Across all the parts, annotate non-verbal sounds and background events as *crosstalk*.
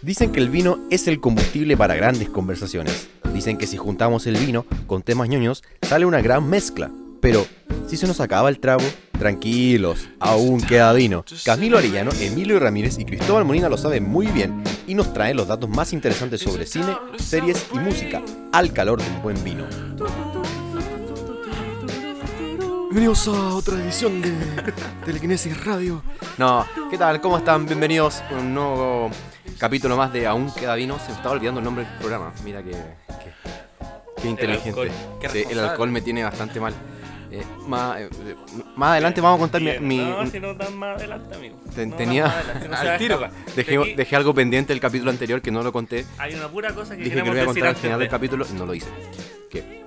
Dicen que el vino es el combustible para grandes conversaciones. Dicen que si juntamos el vino con temas ñoños, sale una gran mezcla. Pero, si se nos acaba el trago, tranquilos, aún queda vino. Camilo Arellano, Emilio Ramírez y Cristóbal Molina lo saben muy bien y nos traen los datos más interesantes sobre cine, series y música, al calor de un buen vino. Bienvenidos a otra edición de *laughs* Telequinesis Radio. No, ¿qué tal? ¿Cómo están? Bienvenidos a un nuevo capítulo más de Aún queda vino. Se me estaba olvidando el nombre del programa. Mira que, que, que inteligente. alcohol, qué Sí, el alcohol me tiene bastante mal. Eh, más, eh, más adelante vamos a contar mi... mi- No, si no dan más adelante, amigo. Ten- No tenía- adelante, no *laughs* Al tiro. Dejé, Aquí dejé algo pendiente del capítulo anterior que no lo conté. Hay una pura cosa que Dije que lo iba a contar al final de del capítulo y no lo hice. ¿Qué?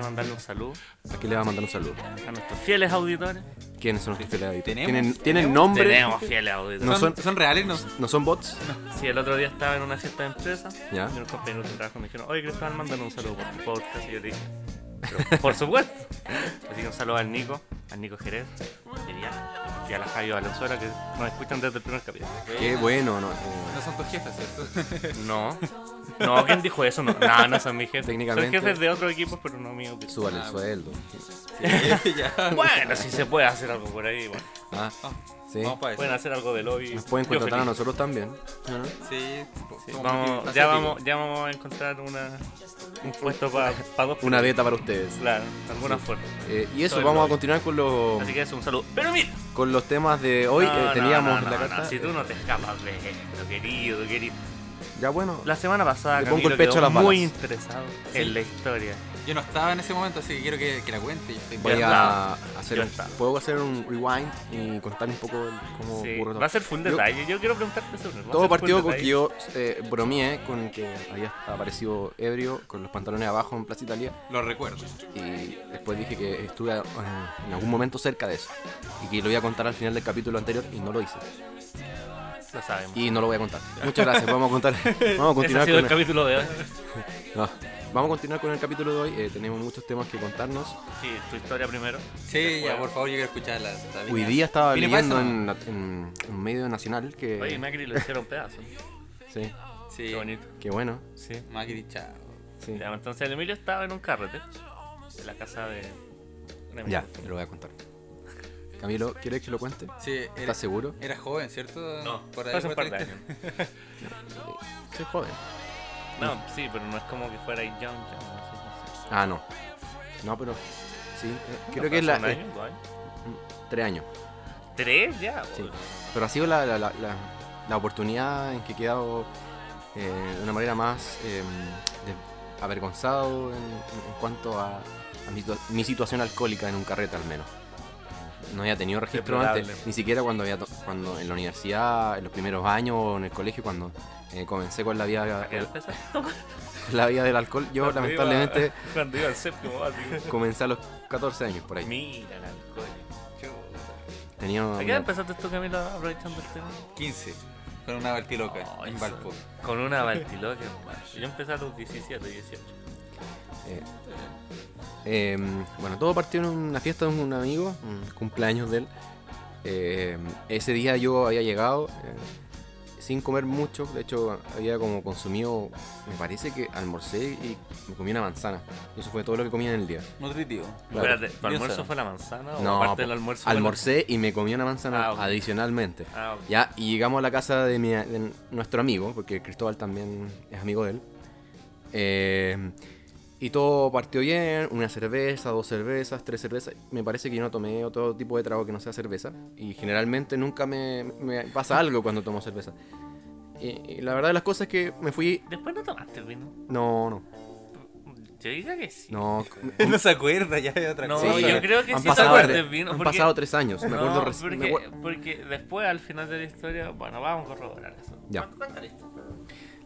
Quiero mandarle un saludo ¿A quién le va a mandar un saludo? a nuestros fieles auditores. ¿Quiénes son nuestros fieles auditores? ¿Tenemos? ¿Tienen, ¿tienen nombre? Tenemos fieles auditores. No ¿Son, son- reales? No. ¿No son bots? Sí, el otro día estaba en una fiesta de empresa Ya. y unos compañeros de trabajo me dijeron, oye Cristóbal, mándale un saludo por tu podcast. Y yo dije, "Pero, *laughs* por supuesto. Así que un saludo al Nico, al Nico Jerez, y a la Javi Valenzuela que nos escuchan desde el primer capítulo. Qué bueno, no. No son tus jefes, ¿cierto? *laughs* No, no, ¿quién dijo eso? No, no, no son mis jefes. Técnicamente- Son jefes de otros equipos, pero no míos. Súbale el Ah, sueldo. *laughs* Bueno, si se puede hacer algo por ahí, bueno. Ah, Ah, sí. Vamos para eso. Pueden hacer algo de lobby. Nos pueden contratar a nosotros también. ¿no? Sí, Sí, vamos, ya, vamos, ya vamos a encontrar una, un puesto para dos. Una dieta para ustedes. Claro, de alguna Sí. forma. Eh, y eso, Todo vamos a continuar con, los Así que eso, un saludo. Pero mira, con los temas de hoy. No, Eh, teníamos no, la no, carta. no, si tú no te escapas de esto, querido, querido. Ya bueno. La semana pasada, Le pongo Camilo el pecho quedó a las muy interesado Sí. en la historia. Yo no estaba en ese momento, así que quiero que, que la cuente. Yo estoy Voy a hacer. ¿Puedo hacer un rewind y contar un poco cómo Sí, ocurre todo? va a ser full Yo- detalle. Yo quiero preguntarte sobre Todo partió con que yo eh, bromeé con que había aparecido ebrio con los pantalones abajo en Plaza Italia Lo recuerdo. y después dije que estuve eh, en algún momento cerca de eso y que lo iba a contar al final del capítulo anterior y no lo hice Lo sabemos. y no lo voy a contar. Muchas gracias, vamos a contar, vamos a *laughs* Ese ha continuar sido con el capítulo de hoy. *laughs* no, vamos a continuar con el capítulo de hoy. eh, tenemos muchos temas que contarnos. Sí, tu historia primero. Sí, ya, por favor, yo quiero escuchar la, la Hoy día estaba Vine leyendo en, un medio nacional que Oye, Macri lo hicieron pedazo. sí, Sí, Qué bonito. qué bueno. Sí. Macri, chao. Sí. Ya, entonces el Emilio estaba en un carrete. En la casa de. Ya, te lo voy a contar. Camilo, ¿quieres que lo cuente? Sí, era, ¿Estás seguro? era joven, ¿cierto? No, por ahí. hace un por par de 30. años. *laughs* Soy joven. No, sí, pero no es como que fuera Young. Young, Ah, no. No, pero sí. eh, no creo que es la. ¿Un eh, años? tres años. ¿Tres ya? Sí. Pero ha sido la, la, la, la- la oportunidad en que he quedado eh, de una manera más eh, de- avergonzado en, en cuanto a, a mi, mi situación alcohólica en un carrete al menos. No había tenido registro Deplorable. antes, ni siquiera cuando había cuando en la universidad, en los primeros años o en el colegio, cuando eh, comencé con la vida ¿A qué el- empezaste? *laughs* la vida del alcohol. Yo Cuando lamentablemente iba- *laughs* Cuando iba al séptimo básico. comencé a los 14 años por ahí. Mira el alcohol. Tenía ¿A qué una- edad empezaste tú, Camilo, aprovechando el tema? 15. Con una Baltiloca Ay, en. Valpo. Con una Baltiloca. Yo empecé a los 17, 18. Eh, eh, bueno, todo partió en una fiesta de un amigo, un cumpleaños de él. Eh, ese día yo había llegado eh, sin comer mucho, de hecho había como consumido, me parece que almorcé y me comí una manzana. Eso fue todo lo que comí en el día. Nutritivo. Claro. Espérate, ¿tu almuerzo fue la manzana o No, aparte del almuerzo? fue la- Almorcé y me comí una manzana Ah, ok. adicionalmente. Ah, ok. Ya, y llegamos a la casa de, mi- de nuestro amigo, porque Cristóbal también es amigo de él. Eh, y todo partió bien, una cerveza, dos cervezas, tres cervezas. Me parece que yo no tomé otro tipo de trago que no sea cerveza. Y generalmente nunca me, me pasa algo cuando tomo cerveza. Y, y la verdad de las cosas es que me fui... Después no tomaste vino. No, no, Yo diría que sí. no. *laughs* no se acuerda ya de otra No, cosa. Sí, yo creo que han sí pasado te tres- acuerdas vino. Han porque- pasado tres años, me No, acuerdo me porque, acuer- porque después al final de la historia, bueno, vamos a corroborar eso. Ya. Historia.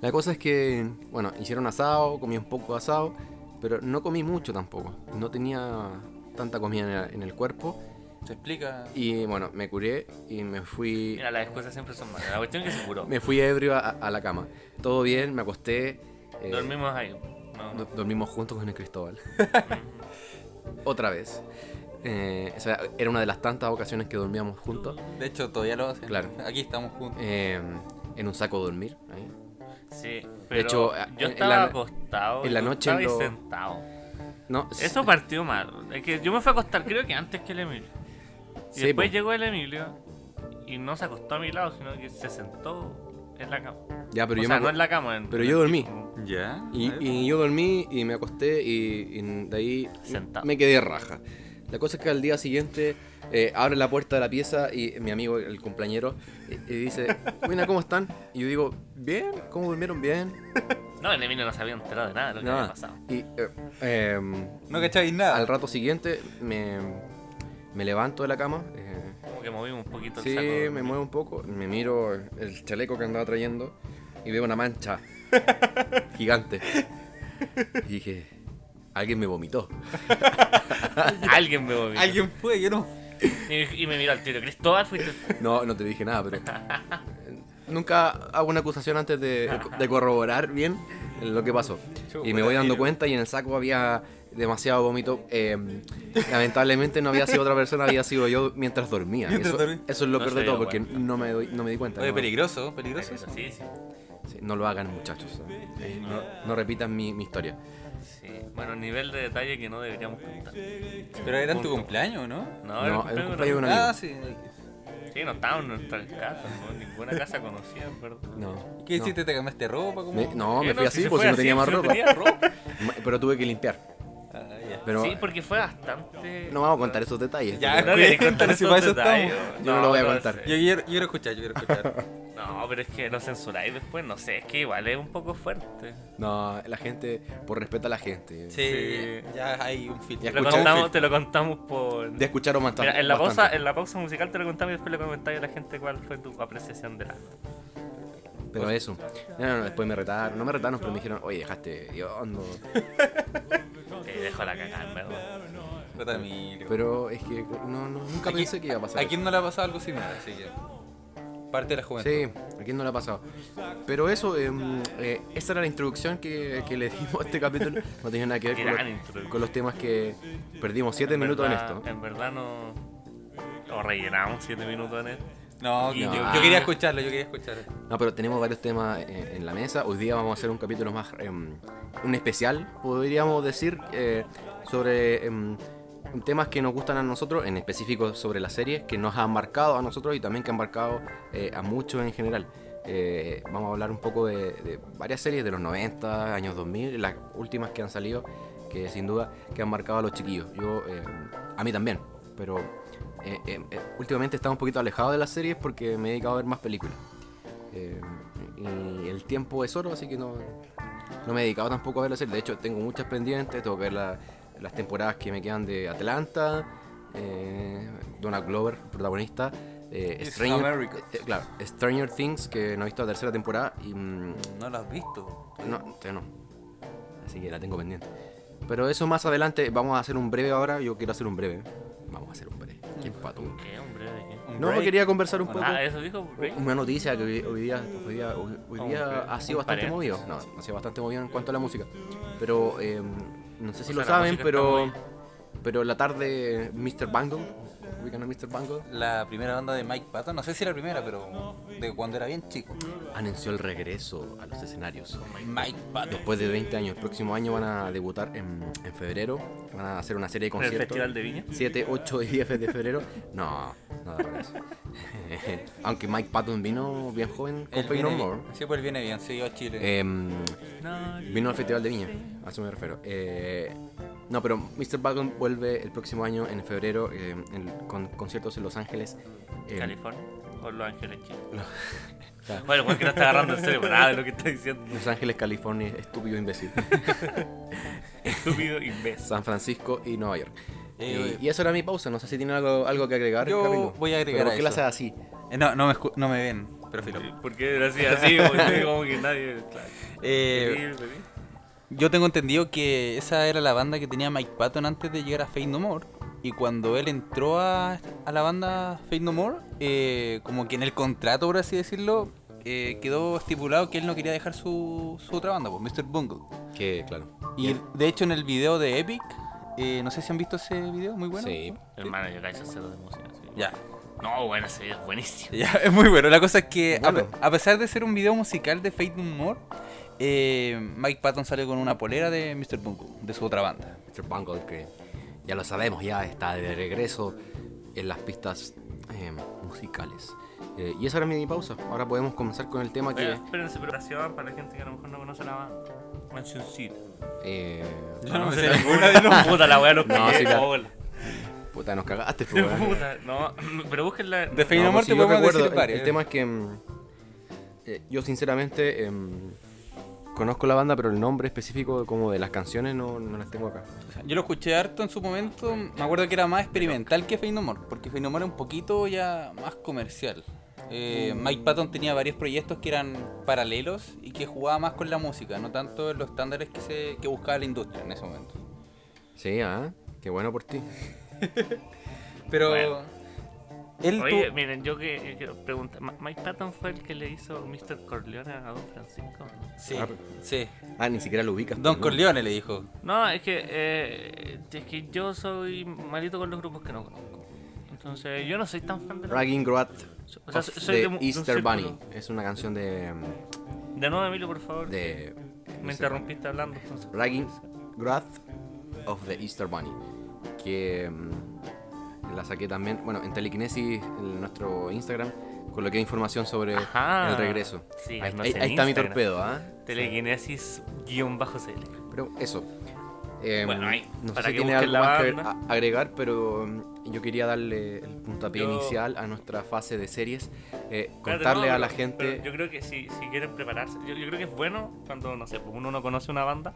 La cosa es que, bueno, hicieron asado, comí un poco de asado, pero no comí mucho tampoco. No tenía tanta comida en el, cuerpo. Se explica. Y bueno, me curé y me fui Mira, las excusas siempre son malas. La cuestión es que se curó. me fui ebrio a, a la cama. Todo bien, me acosté. eh, Dormimos ahí. No, dormimos juntos con el Cristóbal. *laughs* Otra vez. Eh, o sea, era una de las tantas ocasiones que dormíamos juntos. De hecho, todavía lo hacen. Claro. Aquí estamos juntos. eh, en un saco de dormir. ahí. Sí, pero hecho, yo en estaba la- acostado. en la noche estabas lo- sentado. No, Eso partió mal. Es que yo me fui a acostar, creo que antes que el Emilio. Y Sí, después po. llegó el Emilio y no se acostó a mi lado, sino que se sentó en la cama. Ya, pero o yo sea, me no acu- en la cama. en- pero en yo dormí. Ya. Y, y yo dormí y me acosté y, y de ahí Sentado. me quedé raja. La cosa es que al día siguiente eh, abre la puerta de la pieza y mi amigo, el compañero, y, y dice, buena, ¿cómo están? Y yo digo, bien, ¿cómo durmieron? Bien. No, el Emilio no se había enterado de nada de lo que Nada. había pasado. Y eh, em, No cacháis nada. al rato siguiente me, me levanto de la cama. eh, Como que movimos un poquito el sí, saco. me muevo un poco, me miro el chaleco que andaba trayendo y veo una mancha *laughs* gigante. Y dije, alguien me vomitó. *laughs* Alguien me movió. Alguien fue, yo no. Y, y me miró al tiro. Cristóbal, fuiste. No, no te dije nada, pero. Nunca hago una acusación antes de, de corroborar bien lo que pasó. Y me voy dando cuenta y en el saco había demasiado vómito. Eh, lamentablemente no había sido otra persona, había sido yo mientras dormía. Eso, eso es lo No peor de todo, porque no me, doy- no me di cuenta. Oye, no. peligroso, peligroso. Sí, sí. Sí, no lo hagan, muchachos. Eh, no, no repitan mi, mi historia. Sí. Bueno, nivel de detalle que no deberíamos contar. Pero era en tu cumpleaños, ¿no? No, No, era el cumpleaños de un de amigo. Ah, sí. Sí, no estábamos en nuestras casas, ¿no? ninguna casa conocida, verdad. No. ¿Qué no. hiciste? ¿Te cambiaste ropa? ¿Cómo? Me- no, me fui si así se porque no tenía así, más si no ropa. tenía ropa. Ma- *laughs* Pero tuve que limpiar. Pero Sí, porque fue bastante. no vamos a contar esos detalles. Ya, No queréis contar Cuéntale, si esos para eso detalles. estamos. Yo no lo voy a sé. contar. Yo quiero, yo quiero escuchar, yo quiero escuchar. *laughs* No, pero es que lo censuráis después, no sé, es que igual es un poco fuerte. No, la gente, por respeto a la gente. Sí, Sí. ya hay un filtro. Lo, escuchamos contamos, te lo contamos por. De escuchar más Mira, en la, pausa, en la pausa musical te lo contamos y después le comentáis a la gente cuál fue tu apreciación de la. Pero eso. No, no, no, después me retaron. No me retaron, pero me dijeron, oye, dejaste hondo. *laughs* Te dejo la cagada, en verdad. Puta Emilio. Pero es que no, no, nunca ¿A quién- pensé que iba a pasar. ¿A quién no le ha pasado algo similar? Así que. Parte de la juventud. Sí, a quién no le ha pasado. Pero eso, eh, eh, esa era la introducción que, que le dimos a este capítulo. No tenía nada que ver con, los- introducción. con los temas que perdimos 7 minutos verdad, en esto. En verdad no. O rellenamos 7 minutos en esto. No, yo, quería escucharlo, yo quería escucharlo. No, pero tenemos varios temas eh, en la mesa. Hoy día vamos a hacer un capítulo más, em, un especial, podríamos decir, eh, sobre em, temas que nos gustan a nosotros, en específico sobre las series que nos han marcado a nosotros y también que han marcado eh, a muchos en general. Eh, vamos a hablar un poco de, de varias series de los 90, años 2000, las últimas que han salido, que sin duda que han marcado a los chiquillos. Yo, eh, a mí también, pero eh, eh, eh, últimamente estaba un poquito alejado de las series porque me he dedicado a ver más películas. Eh, y el tiempo es oro, así que no, no me he dedicado tampoco a ver la serie. De hecho, tengo muchas pendientes, tengo que ver la- las temporadas que me quedan de Atlanta, eh, Donald Glover, protagonista. eh, Stranger, claro, Stranger Things, que no he visto la tercera temporada y mm, No lo has visto. no, no. Así que la tengo pendiente. Pero eso más adelante, vamos a hacer un breve ahora. Yo quiero hacer un breve. Vamos a hacer un breve. ¿Qué, hombre? ¿De qué? Un No, break. quería conversar un poco. Ah, eso dijo. break. Una noticia que hoy, hoy día, hoy día, hoy- hoy Un día break, ha sido un bastante movido. paréntesis. No, ha sido bastante movido en cuanto a la música. Pero eh, no sé si O lo la saben, música pero pero la tarde Mr. Bangle, ubican a Mr. Bangle, La primera banda de Mike Patton, no sé si era la primera, pero de cuando era bien chico. anunció el regreso a los escenarios. Mike Patton. Después de 20 años, el próximo año van a debutar en, en febrero. Van a hacer una serie de ¿En el conciertos. Festival de Viña? 7, 8 y 10 de febrero. No, nada para eso. *laughs* Aunque Mike Patton vino bien joven con Fey No More. Sí, pues él viene bien, sí, yo a Chile. No, vino al Festival de Viña, a eso me refiero. Eh, no, pero Mr. Button vuelve el próximo año, en febrero, eh, en- con conciertos en Los Ángeles. Eh, California o Los Ángeles, Chile. claro, *laughs* Bueno, porque no está agarrando en serio nada de lo que está diciendo. Los Ángeles, California, estúpido imbécil. *laughs* Estúpido imbécil. San Francisco y Nueva York. Eh, y, y eso era mi pausa, no sé si tienen algo, algo que agregar. Yo Camilo. voy a agregar ¿Pero a ¿Por qué la haces así? Eh, no, no me, escu- no me ven, pero filo. Porque era así, así, como que- como que nadie. Claro. Eh, yo tengo entendido que esa era la banda que tenía Mike Patton antes de llegar a Fate No More. Y cuando él entró a, a la banda Fate No More, eh, como que en el contrato, por así decirlo, eh, quedó estipulado que él no quería dejar su, su otra banda, pues, Mr. Bungle. Que, claro. Y de hecho en el video de Epic, eh, no sé si han visto ese video, muy bueno. Sí. Hermano, yo casi cero de música. sí. Ya. No, bueno, ese video es buenísimo. Ya, *laughs* es muy bueno. La cosa es que, a, Bueno. a pesar de ser un video musical de Fate No More, eh, Mike Patton sale con una polera de Mr. Bungle, de su otra banda. Mr. Bungle, que ya lo sabemos, ya está de regreso en las pistas eh, musicales. Eh, y esa era mi pausa. Ahora podemos comenzar con el tema que. Espérense, preparación para la gente que a lo mejor no conoce la banda. Mansioncita. eh, Yo no me sé ninguna de los... *laughs* Puta la weá, los No, sí, la- puta, nos cagaste, pues. Puta, no, *clears throat* pero búsquenla. De Fate No, No pues, te si yo podemos recuerdo, decir el- varias. El, tema es que mm, eh, yo sinceramente em, conozco la banda, pero el nombre específico como de las canciones no, no las tengo acá. Yo lo escuché harto en su momento. Me acuerdo que era más experimental que Fate No More, porque Fate No More era un poquito ya más comercial. Eh, Mike Patton tenía varios proyectos que eran paralelos y que jugaba más con la música, no tanto en los estándares que, se, que buscaba la industria en ese momento. Sí, ah, qué bueno por ti. *laughs* Pero Bueno. Él Oye, tu- miren, yo que quiero preguntar. Mike Patton fue el que le hizo Mr. Corleone a Don Francisco. Sí, Ah, sí. Ah, ni siquiera lo ubicas. Don pues. Corleone le dijo. No, es que, eh, es que yo soy malito con los grupos que no conozco. Entonces, yo no soy tan fan de la Ragging Groat O sea, of soy the de Easter. Bunny. Es una canción de. De nuevo, Emilio, por favor. de Me interrumpiste hablando. Entonces. Ragging Groat of the Easter Bunny. Que mm, la saqué también. Bueno, en Telekinesis, en nuestro Instagram, coloqué información sobre Ajá. el regreso. Sí, ahí, ahí- sé, ahí está mi torpedo, ¿ah? Telekinesis-CL. Pero eso. Eh, Bueno, ahí, no sé para si que tiene algo la más que banda. agregar, pero mm, yo quería darle el puntapié Yo- inicial a nuestra fase de series. eh, Espérate, contarle no, a la gente. Yo creo que si, si quieren prepararse, yo, yo creo que es bueno cuando, no sé, pues uno no conoce una banda.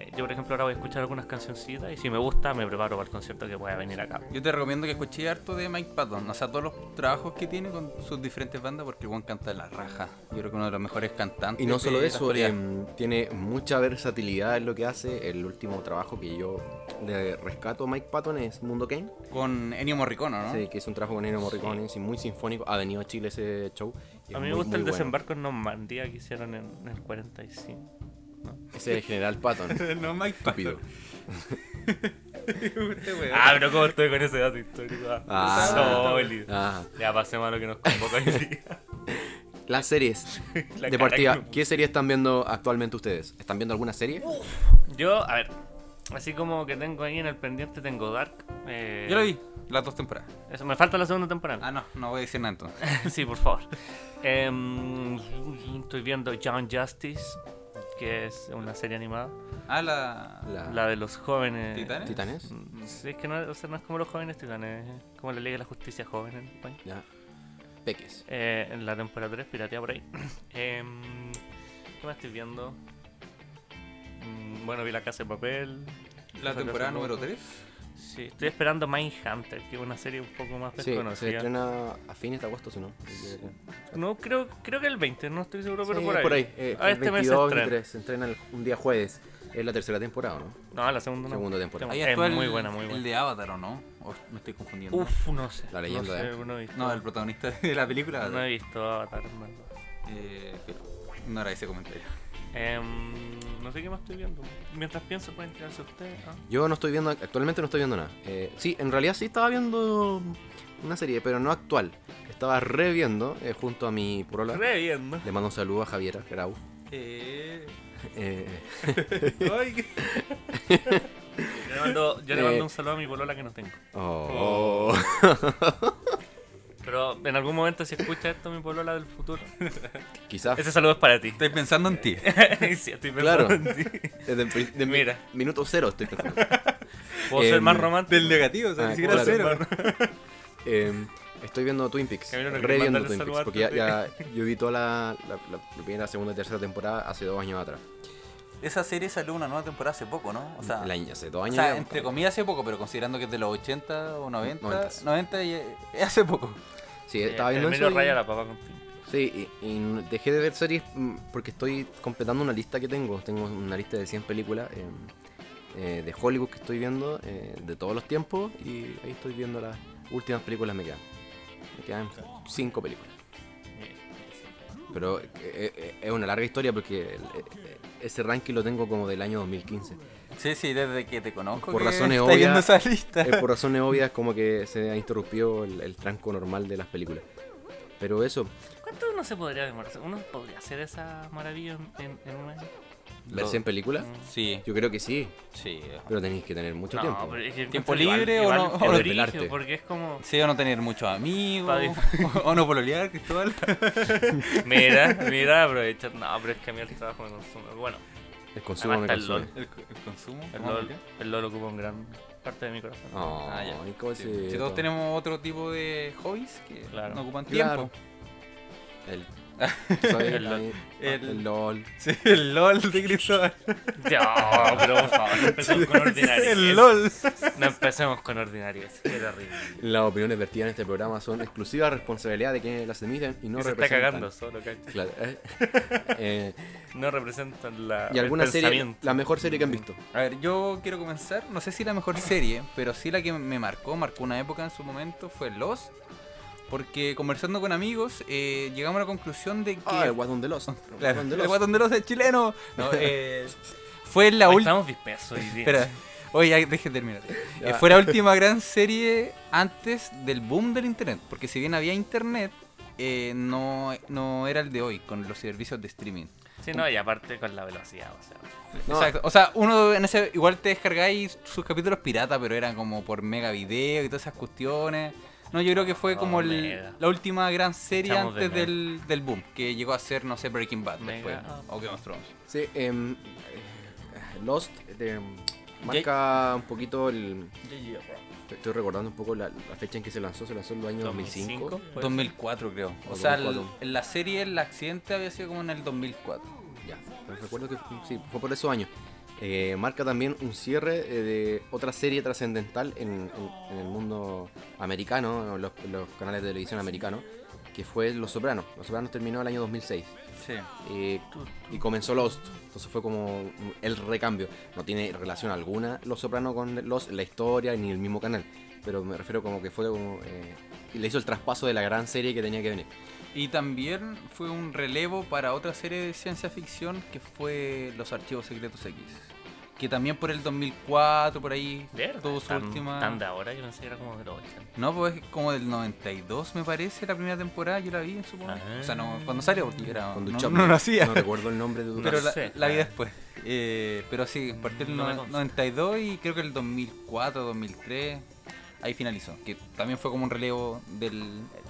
Eh, yo, por ejemplo, ahora voy a escuchar algunas cancioncitas y si me gusta, me preparo para el concierto que pueda venir acá. Yo te recomiendo que escuches harto de Mike Patton, o sea, todos los trabajos que tiene con sus diferentes bandas, porque buen canta de la raja. Yo creo que uno de los mejores cantantes. Y no solo eso, em, tiene mucha versatilidad en lo que hace. El último trabajo que yo le rescato a Mike Patton es Mundo Kane. Con Ennio Morricone, ¿no? Sí, que es un trabajo con Ennio Morricone, sí, muy sinfónico. Ha venido a Chile ese show. A mí me muy, gusta muy el bueno. desembarco en Normandía que hicieron en, en el 45. Ese es el General Patton. *laughs* no, Mike Estúpido. *laughs* Ah, pero ¿cómo estoy con ese dato histórico? Ah. Sólido. Ah, Ya pasemos a lo que nos convoca hoy día. *laughs* las series La de cara partida. que me ¿Qué serie están viendo actualmente ustedes? ¿Están viendo alguna serie? Yo, a ver, así como que tengo ahí en el pendiente, tengo Dark. eh, Yo lo vi, las dos temporadas. Eso, me falta la segunda temporada. Ah, no, no voy a decir nada entonces. sí, por favor. Em, estoy viendo John Justice, que es una serie animada. Ah, la. La, La de los jóvenes. ¿Titanes? Titanes. Mm, Sí, es que no, o sea, no es como los jóvenes titanes, es como la Liga de la Justicia Joven en España. Ya. Peques. Eh, en la temporada 3, piratea por ahí. *clears throat* Em, ¿Qué más estoy viendo? Mm, Bueno, vi La Casa de Papel. La temporada número loca. 3. Sí, estoy esperando Mindhunter, que es una serie un poco más Sí, se desconocida. estrena a fines de agosto, si no. No, creo, creo que el 20, no estoy seguro, pero Sí, por ahí. eh, Ah, el este mes se 22, estrena. 23, se estrena el- un día jueves. Es la tercera temporada, ¿no? No, la segunda no. Segunda temporada. Ahí Es el, muy buena, muy el buena. de Avatar, ¿o no? ¿O me estoy confundiendo? Uf, no sé. La leyenda no sé, de- no he visto. No, el protagonista de la película. no he visto Avatar. Eh, pero no era ese comentario. Em, no sé qué más estoy viendo. Mientras pienso, pueden tirarse ustedes. Ah. Yo no estoy viendo, actualmente no estoy viendo nada. Eh, sí, en realidad sí estaba viendo una serie, pero no actual. Estaba reviendo eh, junto a mi porola. Re viendo. Le mando un saludo a Javiera Grau. Eh. Eh, *laughs* *laughs* Yo le mando, yo le Eh. mando un saludo a mi polola que no tengo. oh. *laughs* Pero en algún momento si escucha esto mi polola del futuro, *laughs* Quizás ese saludo es para ti. Estoy pensando en ti. *laughs* sí, estoy pensando Claro. en ti. desde el de mi- Mira. minuto cero estoy pensando. *laughs* Puedo ser Em, más romántico. Del negativo, o sea, Ah, ni siquiera claro. cero. Eh, estoy viendo Twin Peaks. Reviendo Twin Peaks. Porque ya, ya yo vi toda la- la primera, segunda y tercera temporada hace dos años atrás. Esa serie salió una nueva temporada hace poco, ¿no? O sea, El año- hace dos o años. sea ya. entre comillas hace poco, pero considerando que es de los 80 o 90, Noventas. 90 y es hace poco. Sí, estaba viendo eso. Raya la papa con. Sí, y, dejé de ver series mm, porque estoy completando una lista que tengo. Tengo una lista de 100 películas eh, eh, de Hollywood que estoy viendo eh, de todos los tiempos y ahí estoy viendo las últimas películas me quedan. Me quedan 5 películas. Pero eh, eh, es una larga historia porque eh, ese ranking lo tengo como del año 2015. Sí, sí, desde que te conozco. Por que razones estás viendo obvias, esa lista. Eh, por *laughs* razones obvias como que se ha interrumpido el, el tranco normal de las películas. Pero eso, ¿Cuánto uno se podría demorar? ¿Uno podría hacer esa maravilla en, en, en un año? Verse en película, Sí, yo creo que sí, sí. pero tenéis que tener mucho no, tiempo. pero es que ¿Tiempo libre o no- es o no pelarte? Porque es como... Sí, o no tener muchos amigos. *laughs* O no pololear, Cristóbal. *laughs* Mira, mira, aprovechar. No, pero es que a mí el trabajo me consume. Bueno, el consumo me está el consume. LOL. El, el consumo. El ¿cómo LOL, el LOL ocupa un gran parte de mi corazón. Oh, Ah, ya. cosito. Si todos tenemos otro tipo de hobbies que Claro. no ocupan Claro. tiempo. El, *laughs* El LOL. El, el LOL. *laughs* Sí, el LOL de Cristóbal. Ya, pero por favor, no empecemos con ordinarios. el LOL. No empecemos con ordinarios. Qué terrible. Las opiniones vertidas en este programa son exclusiva responsabilidad de quienes las emiten y no Y se está representan. cagando solo. Claro, eh. *laughs* Eh, No representan la, y alguna serie, la mejor serie que han visto. A ver, yo quiero comenzar. No sé si la mejor serie, pero sí la que me marcó, marcó una época en su momento, fue Lost. Porque conversando con amigos, eh, llegamos a la conclusión de que. Ah, el Guatón de los. *laughs* Claro, el Guatón de los es chileno. No, *laughs* eh, fue la última. Estamos dispersos hoy día. Espera, oye, ya, deje terminar. Eh, fue la última gran serie antes del boom del internet. Porque si bien había internet, eh, no, no era el de hoy, con los servicios de streaming. Sí, no, y aparte con la velocidad, o sea. No. Exacto. O sea, uno en ese igual te descargáis sus capítulos pirata, pero eran como por mega video y todas esas cuestiones. No, yo creo que fue Oh, como el- la última gran serie Echamos de antes del, del boom, que llegó a ser, no sé, Breaking Bad Mega. después, o Game of Thrones. Sí, em, eh, Lost eh, marca un poquito el. Estoy recordando un poco la, la fecha en que se lanzó. Se lanzó en el año 2005. 2005, puede 2004 creo. O O sea, el- 2004. en la serie el accidente había sido como en el 2004. Ya, pero recuerdo que sí, fue por esos años. Eh, marca también un cierre eh, de otra serie trascendental en, en- en el mundo americano, los, los canales de televisión americanos, que fue Los Sopranos. Los Sopranos terminó el año 2006 Sí. eh, y comenzó Lost. Entonces fue como el recambio. No tiene relación alguna Los Sopranos con Lost, la historia ni el mismo canal. Pero me refiero como que fue como... eh, y le hizo el traspaso de la gran serie que tenía que venir. Y también fue un relevo para otra serie de ciencia ficción que fue Los Archivos Secretos X. Que también por el 2004, por ahí, ¿Verdad? tuvo su Tan- última... Tan de ahora, yo pensé que era como de los 80. No, pues es como del 92 me parece la primera temporada, yo la vi en su momento. Ah. O sea, no, cuando salió, porque era, Con no, Duchamp. no nacía. No recuerdo el nombre de *laughs* tu pero no la, sé. la vi después. Eh, pero sí, partió el No me no- consta. 92 y creo que el 2004, 2003, ahí finalizó. Que también fue como un relevo de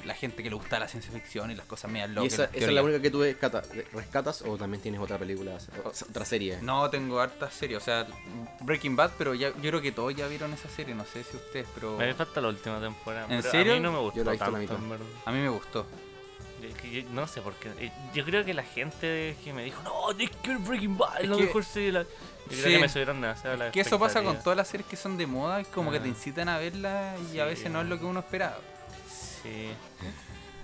la gente que le gusta la ciencia ficción y las cosas medias ¿Y locas. esa, las esa es la única que tú rescata- rescatas o también tienes otra película, otra serie? No, tengo hartas series, o sea, Breaking Bad, pero ya, yo creo que todos ya vieron esa serie, no sé si ustedes, pero Me falta la última temporada. ¿En pero serio? A mí no me gustó Yo la he visto la tanto, verdad. a mí me gustó. Es yo no sé por qué. Eh, Yo creo que la gente que me dijo, no, tienes que ver Breaking Bad, es Es la que- mejor serie. de la-". Yo creo Sí. que me subieron demasiado la Que eso pasa con todas las series que son de moda, como que Ah. te incitan a verla y a veces no es lo que uno esperaba. Sí.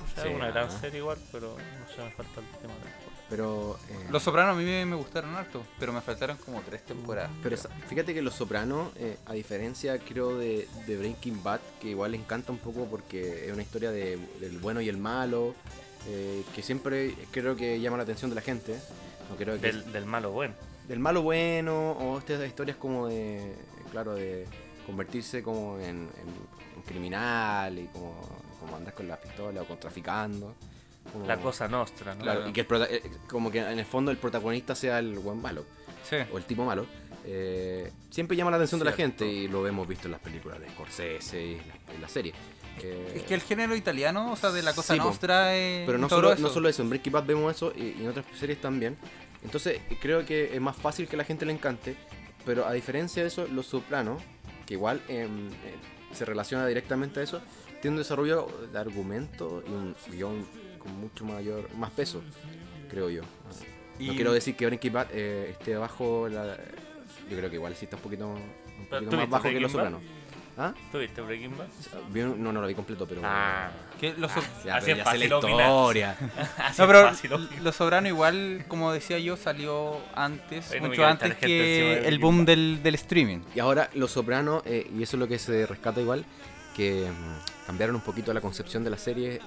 O sea, Sí, una gran serie igual, pero no sé, me falta el tema de Pero, eh, Los Sopranos a mí me, me gustaron harto, pero me faltaron como tres temporadas. pero fíjate que Los Sopranos, eh, a diferencia creo de, de Breaking Bad, que igual le encanta un poco porque es una historia de- del bueno y el malo, eh, que siempre creo que llama la atención de la gente. No creo que Del, del malo bueno. del malo bueno o estas historias como de claro de convertirse como en, en- en criminal y como, como andar con la pistola o con traficando como- La cosa nostra, ¿no? claro y que el prota- eh, como que en el fondo el protagonista sea el buen malo Sí. o el tipo malo eh, siempre llama la atención de la gente y lo hemos visto en las películas de Scorsese y en la, en la serie Eh, Es que el género italiano, o sea, de la cosa Sí, nostra es. Pero no todo solo, eso. no solo eso, en Breaking Bad vemos eso y, y en otras series también. Entonces creo que es más fácil que la gente le encante, pero a diferencia de eso, Los Sopranos, que igual em, eh, se relaciona directamente a eso, tiene un desarrollo de argumento y un guion con mucho mayor, más peso, creo yo. No Y- quiero decir que Breaking Bad eh, esté bajo la... Yo creo que igual sí está un poquito, un ¿Tú poquito viste más bajo que Los? Sopranos. ¿Ah? ¿Tuviste Breaking Bad? No, no lo vi completo, pero... Ah. que los, so- Ya, Así pero es ya sé fácil la historia. *laughs* No, pero. Los Sopranos igual, como decía yo, salió antes, no mucho antes que el boom del, del streaming. Y ahora Los Sopranos, eh, y eso es lo que se rescata igual, que mm, cambiaron un poquito la concepción de la serie eh,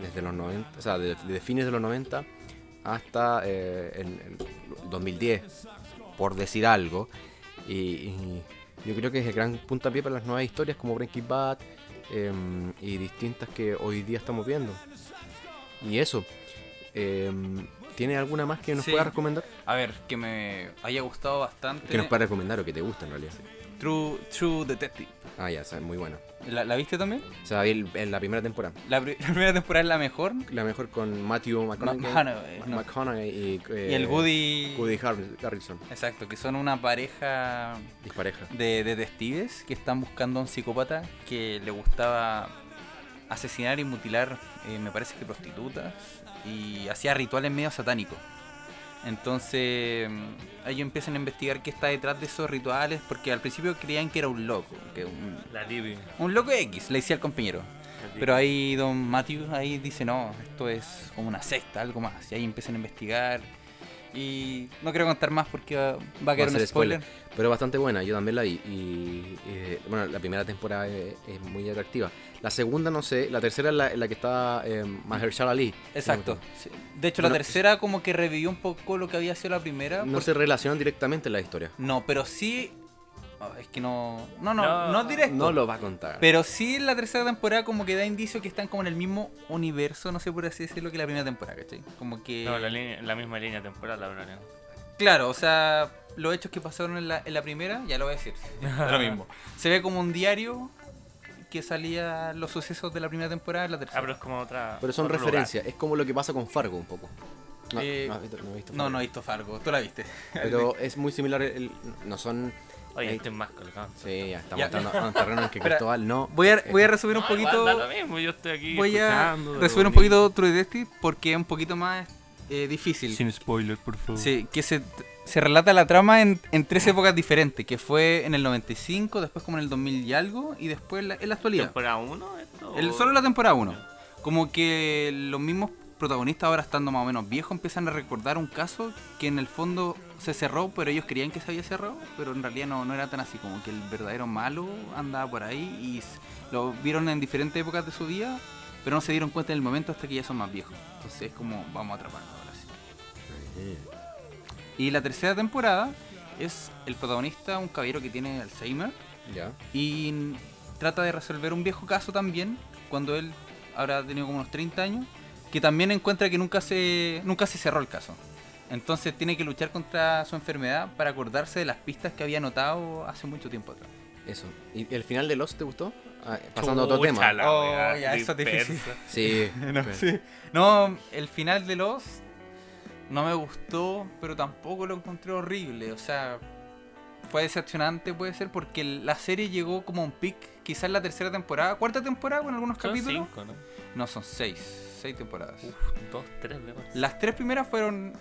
desde los 90, o sea, de- fines de los 90 hasta eh, el, el 2010, por decir algo. Y, y yo creo que es el gran puntapié para las nuevas historias como Breaking Bad em, y distintas que hoy día estamos viendo. Y eso. em, ¿Tiene alguna más que nos Sí. pueda recomendar? A ver, que me haya gustado bastante. Que nos pueda recomendar o que te gusta en realidad. True, True Detective. Ah, ya, es muy buena. ¿La, la viste también? O sea, vi el- en la primera temporada. La, pri- *laughs* la primera temporada es la mejor. La mejor con Matthew McConaughey, McConaughey, no. McConaughey y, eh, y el Woody. Woody Harrelson, Exacto, que son una pareja dispareja. de detectives que están buscando a un psicópata que le gustaba asesinar y mutilar, eh, me parece que prostitutas, y hacía rituales medio satánicos. Entonces, mm, ellos empiezan a investigar qué está detrás de esos rituales, porque al principio creían que era un loco, que un, La un loco X, le decía al compañero. Pero ahí Don Matthew ahí dice, no, esto es como una secta, algo más. Y ahí empiezan a investigar. Y no quiero contar más porque va, va a quedar un ser spoiler. Pero bastante buena, yo también la vi. Y eh, bueno, la primera temporada es, es muy atractiva. La segunda no sé, la tercera es la, que está eh, Mahershala Ali. Exacto. sí. De hecho, Bueno, la tercera como que revivió un poco lo que había sido la primera. No porque- se relacionan directamente en la historia. No, pero sí... oh, es que no... No, no, No, no, directo. No lo va a contar. Pero sí en la tercera temporada como que da indicio que están como en el mismo universo, no sé por así decirlo, que la primera temporada, ¿cachai? Como que... No, la, línea- la misma línea temporal, la verdad. Claro, o sea, los hechos que pasaron en la, en la primera, ya lo voy a decir. lo mismo. *laughs* Se ve como un diario que salía los sucesos de la primera temporada en la Ah, tercera. pero es como otra. Pero son referencias, es como lo que pasa con Fargo un poco. No, Eh, no has visto- no he visto no, Fargo. no he visto Fargo. ¿Tú la viste? *laughs* Pero es muy similar, el- no son... Oye, Ahí- este es más colgado. Sí, ya estamos Ya. entrando a un terreno en que *laughs* Espera, Cristóbal no... Voy a, voy a resumir un No, poquito... da lo mismo, yo estoy aquí Voy a escuchando, resumir un poquito True Detective porque es un poquito más eh, difícil. Sin spoiler, por favor. Sí, que se, se relata la trama en, en tres épocas diferentes, que fue en el 95, después como en el 2000 y algo, y después en la, en la actualidad. ¿Temporada 1 esto? El, solo la temporada 1. Como que los mismos protagonistas ahora estando más o menos viejos empiezan a recordar un caso que en el fondo se cerró, pero ellos creían que se había cerrado, pero en realidad no, no era tan así, como que el verdadero malo andaba por ahí y lo vieron en diferentes épocas de su vida, pero no se dieron cuenta en el momento hasta que ya son más viejos. Entonces es como vamos a atraparlo ahora sí. Y la tercera temporada es el protagonista, un caballero que tiene Alzheimer, y trata de resolver un viejo caso también, cuando él habrá tenido como unos 30 años, que también encuentra que nunca se, nunca se cerró el caso. Entonces tiene que luchar contra su enfermedad para acordarse de las pistas que había notado hace mucho tiempo atrás. Eso. ¿Y el final de Lost te gustó? Ah, pasando a otro tema. la Oh, wea, ya, eso es difícil. *laughs* Sí. no, pero- sí. No, el final de Lost no me gustó, pero tampoco lo encontré horrible. O sea, fue decepcionante, puede ser, porque la serie llegó como a un pic, quizás la tercera temporada, cuarta temporada con algunos Son capítulos. cinco, ¿no? No, son seis, seis temporadas. Uf, dos, tres de más. Las tres primeras fueron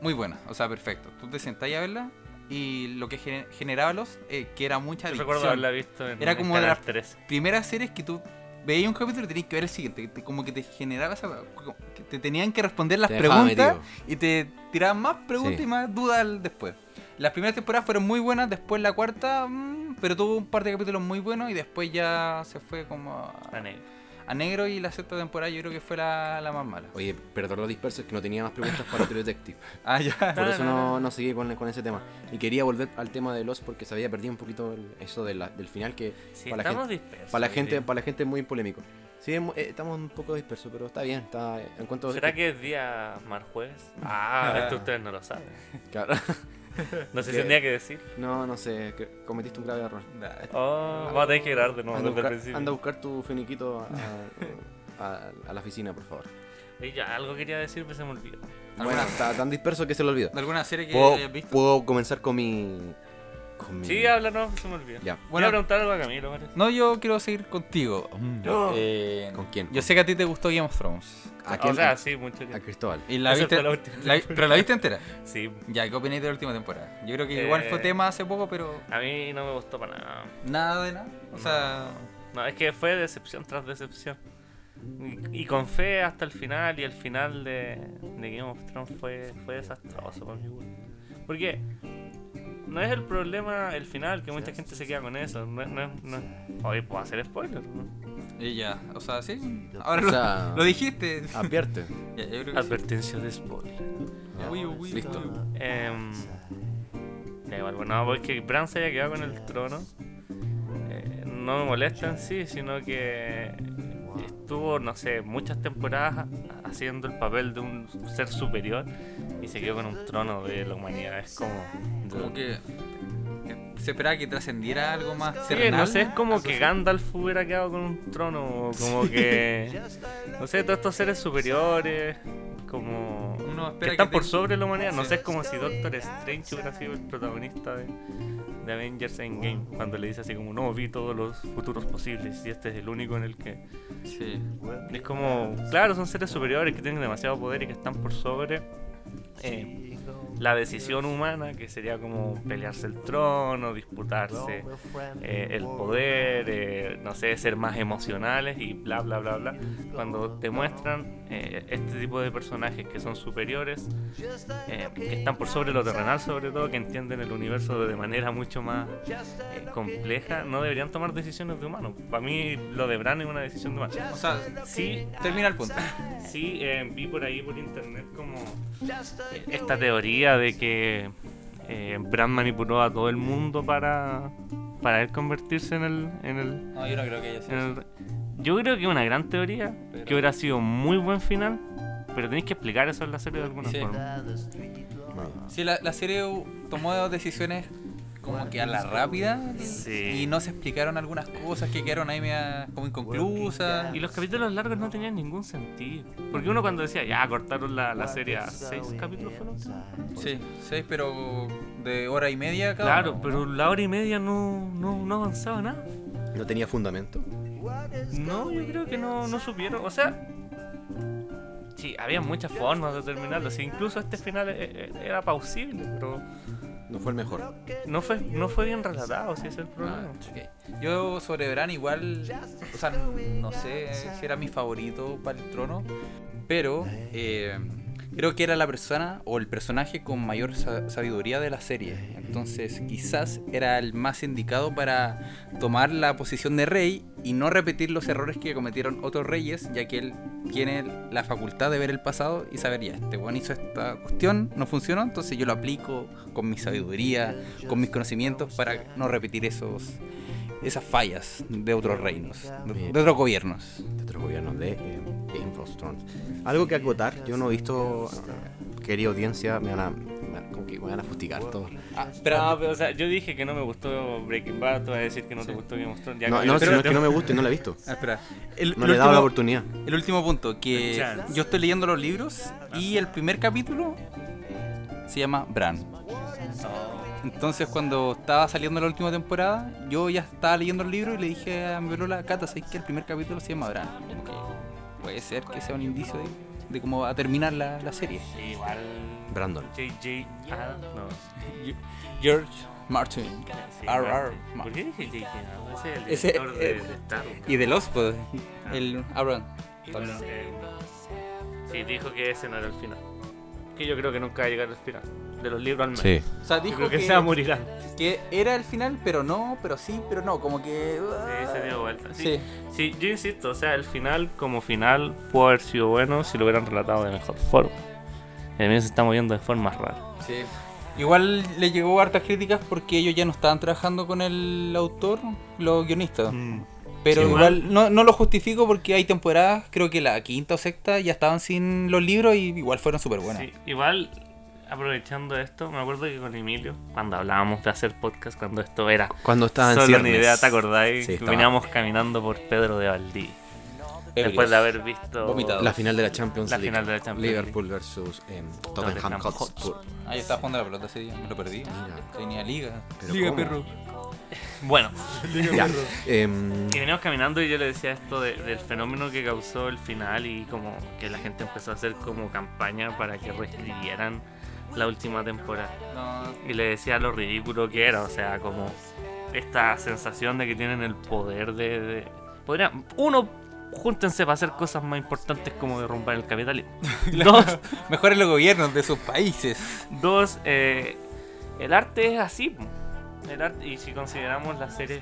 muy buenas, o sea, perfecto. Tú te sentás a verla y lo que gen- generaba los, eh, que era mucha Yo adicción. recuerdo haberla visto en Era en como de las 3. primeras series que tú veías un capítulo y tenías que ver el siguiente. te- como que te generaba esa. como que te tenían que responder las Te preguntas y te tiraban más preguntas Sí. y más dudas después. Las primeras temporadas fueron muy buenas, después la cuarta, mm, pero tuvo un par de capítulos muy buenos y después ya se fue como a, La negra. a negro y la sexta temporada yo creo que fue la, la más mala. Oye, perdón lo disperso, es que no tenía más preguntas para True Detective. *laughs* Ah, ya. Por eso no, no, seguí con, con ese tema. Y quería volver al tema de Lost porque se había perdido un poquito el- eso de la- del final que Sí, para, la estamos gente, dispersos. para la gente para la gente es muy polémico. Sí, eh, estamos un poco dispersos, pero está bien. Está, en cuanto ¿Será que es día mar jueves? Ah, esto ustedes no lo saben. *laughs* Claro. *laughs* No sé si ¿Qué? tendría que decir. No, no sé, que cometiste un grave error. Oh, vamos a tener que grabar de nuevo Anda a desde el buscar, principio. anda a buscar tu finiquito a, a- a la oficina, por favor. Y ya, algo quería decir, pero se me olvidó. Bueno, está tan disperso que se lo olvidó. ¿De alguna serie que ¿Puedo, hayas visto? puedo comenzar con mi. Sí, háblanos, se me olvidó. Ya. Voy Bueno. a preguntar algo a Camilo, parece. No, yo quiero seguir contigo. Eh, ¿Con quién? Yo sé que a ti te gustó Game of Thrones. ¿A O quién? sea, sí, mucho a. Cristóbal. ¿Y la Esa viste? fue la última la vi- ¿Pero la viste entera? Sí, Ya, ¿qué opináis de la última temporada? Yo creo que Eh, igual fue tema hace poco, pero a mí no me gustó para nada. nada de nada. O sea, No, es que fue decepción tras decepción. Y, y con fe hasta el final, y el final de, de Game of Thrones fue, fue desastroso para mí. Porque no es el problema el final, que mucha gente se queda con eso. No, no, es- no, Oye, puedo hacer spoiler, ¿no? Y ya, o sea, sí. Ahora O lo, sea- lo dijiste. Advierte. *laughs* Ya, yo creo que sí. Advertencia de spoiler. Uy, uy, uy, Listo. uy. Em, da igual, bueno, porque Bran se haya quedado con el trono eh, no me molesta en sí, sino que estuvo, no sé, muchas temporadas haciendo el papel de un ser superior y se quedó con un trono de la humanidad. Es como. Como que se esperaba que trascendiera algo más Sí, terrenal. no sé, es como que Gandalf hubiera quedado con un trono, como que. *laughs* No sé, todos estos seres superiores, como. Uno espera que que están por sobre la humanidad. No Sí. sé, es como si Doctor Strange hubiera sido el protagonista de, de Avengers Endgame, cuando le dice así como, no, vi todos los futuros posibles y este es el único en el que... Sí. Es como, claro, son seres superiores que tienen demasiado poder y que están por sobre eh, la decisión humana, que sería como pelearse el trono, disputarse eh, el poder, eh, no sé, ser más emocionales y bla, bla, bla, bla. Cuando te muestran eh, este tipo de personajes que son superiores, eh, que están por sobre lo terrenal sobre todo, que entienden el universo de manera mucho más eh, compleja, no deberían tomar decisiones de humanos. Para mí lo de Bran es una decisión de humanos. O sea, Sí, termina el punto. Sí, eh, vi por ahí por internet como esta teoría de que eh, Bran manipuló a todo el mundo para, para él convertirse en el, en el, No, yo no creo que haya sido el Yo creo que es una gran teoría, Pero- que hubiera sido muy buen final, pero tenéis que explicar eso en la serie de alguna Sí. forma. Sí, la, la serie tomó decisiones como que a la rápida Sí. y no se explicaron algunas cosas que quedaron ahí media como inconclusas. Y los capítulos largos no tenían ningún sentido. Porque uno cuando decía, ya, cortaron la, la serie a seis capítulos, ¿fueron? Sí, seis, pero de hora y media cada Claro, uno, pero la hora y media no, no, no avanzaba nada. No tenía fundamento. No, yo creo que no, no supieron. O sea, sí, había muchas formas de terminarlo. Sí, incluso este final e- e- era pausible, pero No fue el mejor. no fue, no fue bien relatado, si ese es el Ah, problema. ok. Yo sobre Bran igual, o sea, no sé si era mi favorito para el trono, pero eh, creo que era la persona o el personaje con mayor sa- sabiduría de la serie. Entonces quizás era el más indicado para tomar la posición de rey y no repetir los errores que cometieron otros reyes, ya que él tiene la facultad de ver el pasado y saber ya, este buen hizo esta cuestión, no funcionó, entonces yo lo aplico con mi sabiduría, con mis conocimientos para no repetir esos esas fallas de otros reinos, de otros gobiernos. de otros gobiernos de eh, Game of Thrones. Algo que acotar, yo no he visto, querida audiencia, me van a, me van- como que me van a fustigar todo. Ah, No, pero o sea, yo dije que no me gustó Breaking Bad, tú vas a decir que no te gustó Game of Thrones. Ya No, no, si no es que no me gusta y no la he visto. Ah, espera. El, No el le he dado la oportunidad. El último punto, que Chance. yo estoy leyendo los libros y el primer capítulo se llama Bran. Entonces cuando estaba saliendo la última temporada, yo ya estaba leyendo el libro y le dije a mi Verola, Cata, ¿sabes que el primer capítulo se llama Bran? Como que puede ser que sea un indicio de, de cómo va a terminar la, la serie. Sí, igual. Brandon. JJ. Ah, no. George Martin. Sí, R. Martin. R. ¿Por qué dije JJ? No, ese es el Ese, director de, eh, de Star Wars. Y de los, pues, el. Y bueno, eh, sí, dijo que ese no era el final. Que yo creo que nunca va a llegar al final. De los libros al menos. Sí. O sea, dijo creo que, que, se va a morir antes. que era el final, pero no, pero sí, pero no, como que... Sí, se dio vuelta. Sí, Sí. sí, yo insisto, o sea, el final como final pudo haber sido bueno si lo hubieran relatado de mejor forma. A mí se está moviendo de forma rara. Sí. Igual le llegó hartas críticas porque ellos ya no estaban trabajando con el autor, los guionistas. Pero Sí, igual igual. no, no lo justifico porque hay temporadas, creo que la quinta o sexta ya estaban sin los libros y igual fueron súper buenas. Sí, igual, aprovechando esto, me acuerdo que con Emilio, cuando hablábamos de hacer podcast, cuando esto era Cuando estaba en solo una idea, ¿te acordáis? Sí, veníamos caminando por Pedro de Valdí. Después de haber visto Vomitados. La final de la Champions La League. final de la Champions League. Liverpool versus em, Tottenham Tottenham Hotspur. Ah, yo estaba jugando la pelota ese día, me lo perdí. Mira. Tenía liga. Pero liga, ¿cómo? perro. Bueno, *laughs* Ya. em, y veníamos caminando y yo le decía esto de- del fenómeno que causó el final y como que la gente empezó a hacer como campaña para que reescribieran la última temporada. No, Y le decía lo ridículo que era, o sea, como esta sensación de que tienen el poder de... de- podrían, uno, júntense para hacer cosas más importantes como derrumbar el capitalismo. *laughs* Dos, Mejores los gobiernos de sus países. dos eh, el arte es así. El arte, y si consideramos la serie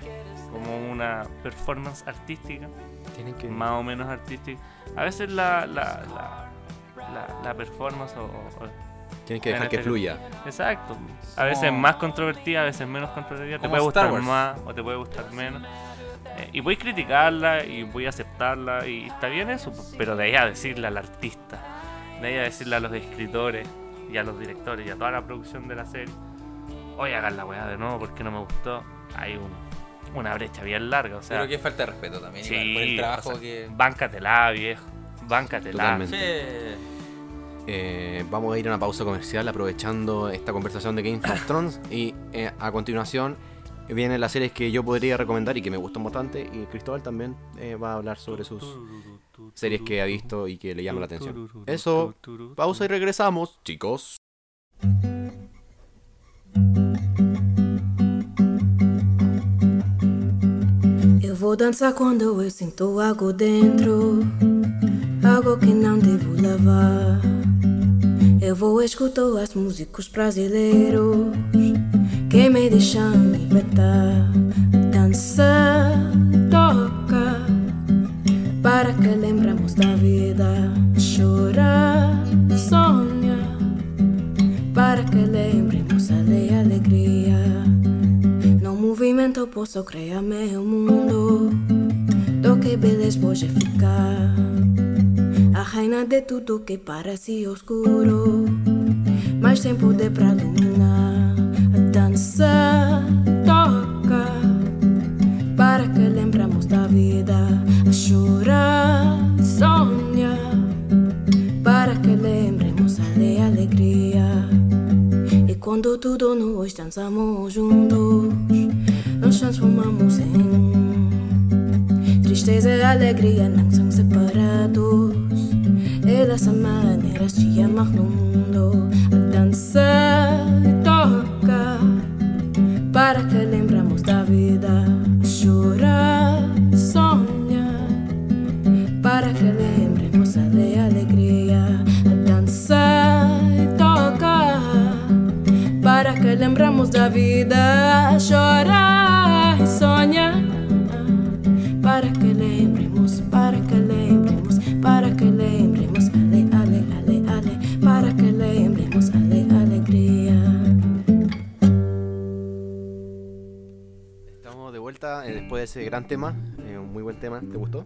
como una performance artística, Tienen que. más o menos artística, a veces la, la, la, la- la performance o, o- Tienen que dejar que fluya. Exacto. A veces Como- más controvertida, a veces menos controvertida. Te puede Star gustar Wars. más o te puede gustar menos. Eh, y voy a criticarla y voy a aceptarla y está bien eso, pero de ahí a decirle al artista, de ahí a decirle a los escritores y a los directores y a toda la producción de la serie, oye, hagan la weá de nuevo porque no me gustó. Hay un- una brecha bien larga, o sea, Pero que falta de respeto también, igual, sí, por el trabajo o sea, que... báncatela, viejo, báncatela. Totalmente. Sí. Eh, vamos a ir a una pausa comercial aprovechando esta conversación de Game of *coughs* Thrones y eh, a continuación vienen las series que yo podría recomendar y que me gustan bastante y Cristóbal también eh, va a hablar sobre sus series que ha visto y que le llaman la atención. Eso, pausa y regresamos, chicos. Eu vou dançar quando eu sinto algo dentro, algo que não devo lavar. Eu vou escutar as músicos brasileiros que me deixam libertar. Dança, toca, para que lembramos da vida. Chorar, sonha, para que lembremos a lei alegria. No movimento posso criar meu mundo Do que beleza pode ficar A reina de tudo que parece oscuro. Mas tem poder pra iluminar Dança, toca. Para que lembramos da vida. A chorar, sonha Para que lembremos a lei alegria. E quando tudo nós dançamos juntos, nos transformamos em um. Tristeza e alegria não são separados. Elas são maneiras de amar no mundo. A dançar e tocar, para que lembramos da vida. A chorar, sonhar, para que lembremos a lei alegria. A dançar e tocar, para que lembramos da vida. A chorar de ese gran tema, eh, un muy buen tema, ¿te gustó?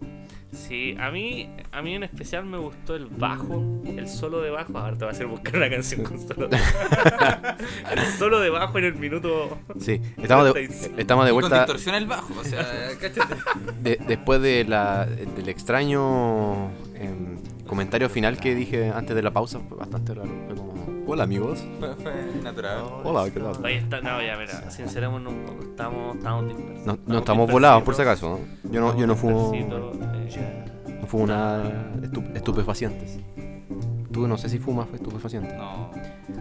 Sí, a mí, a mí en especial me gustó el bajo, el solo de bajo. Ahora te voy a hacer buscar una canción con solo de bajo. el solo de bajo en el minuto. Sí, estamos de, 35. estamos de Y con vuelta distorsión el bajo, o sea, *laughs* de- después de la, del extraño em, comentario final que dije antes de la pausa, fue bastante raro. Fue como, hola amigos. *laughs* Fue, fue natural. Hola, ¿qué tal? Oye, está, no, ya, mira, sincerémonos un poco. Estamos, estamos dispersos. No, no estamos volados por si acaso, ¿no? Yo no, yo no fumo, eh, no fumo nada estu- estupefacientes. Tú no sé si fumas estupefacientes. No,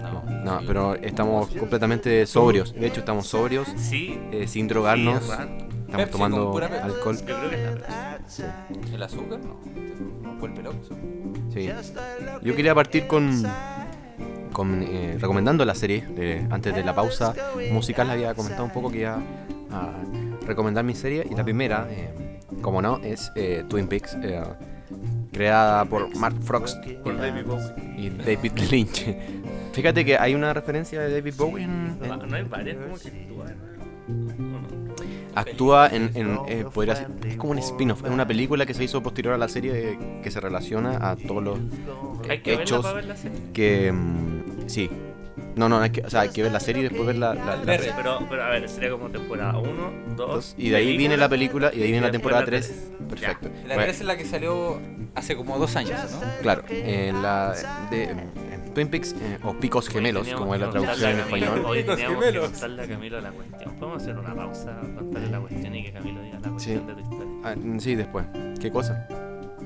No, no. no, pero estamos completamente sobrios. De hecho, estamos sobrios, sí, eh, sin drogarnos. sí, es raro. Estamos Pepsi tomando pura alcohol. Yo creo que es la. ¿El azúcar? No, no vuelve loco eso. Sí. Yo quería partir con, con eh, recomendando la serie. eh, antes de la pausa musical había comentado un poco que iba a recomendar mi serie. Y la primera, eh, como no, es eh, Twin Peaks, creada por Mark Frost y David Lynch. Fíjate que hay una referencia de David Bowie en, en- No, hay varias actúa en, en, eh, podría ser- es como un spin-off, es una película que se hizo posterior a la serie que se relaciona a todos los que hechos que mm, sí. No, no, hay que, o sea, hay que ver la serie y después ver la, la- la- Ver. Pero, pero a ver, sería como temporada 1, 2. y de ahí viene la película y de ahí viene la temporada tres. 3. Perfecto. La Bueno, 3 es la que salió hace como dos años, ¿no? claro, en la de en Twin Peaks eh, o Picos Gemelos, Teníamos como es la traducción en español. Hoy Picos teníamos que gemelos. contarle a Camilo la cuestión. Podemos hacer una pausa, contarle la cuestión y que Camilo diga la cuestión de tu historia. Ah, sí, después. ¿Qué cosa?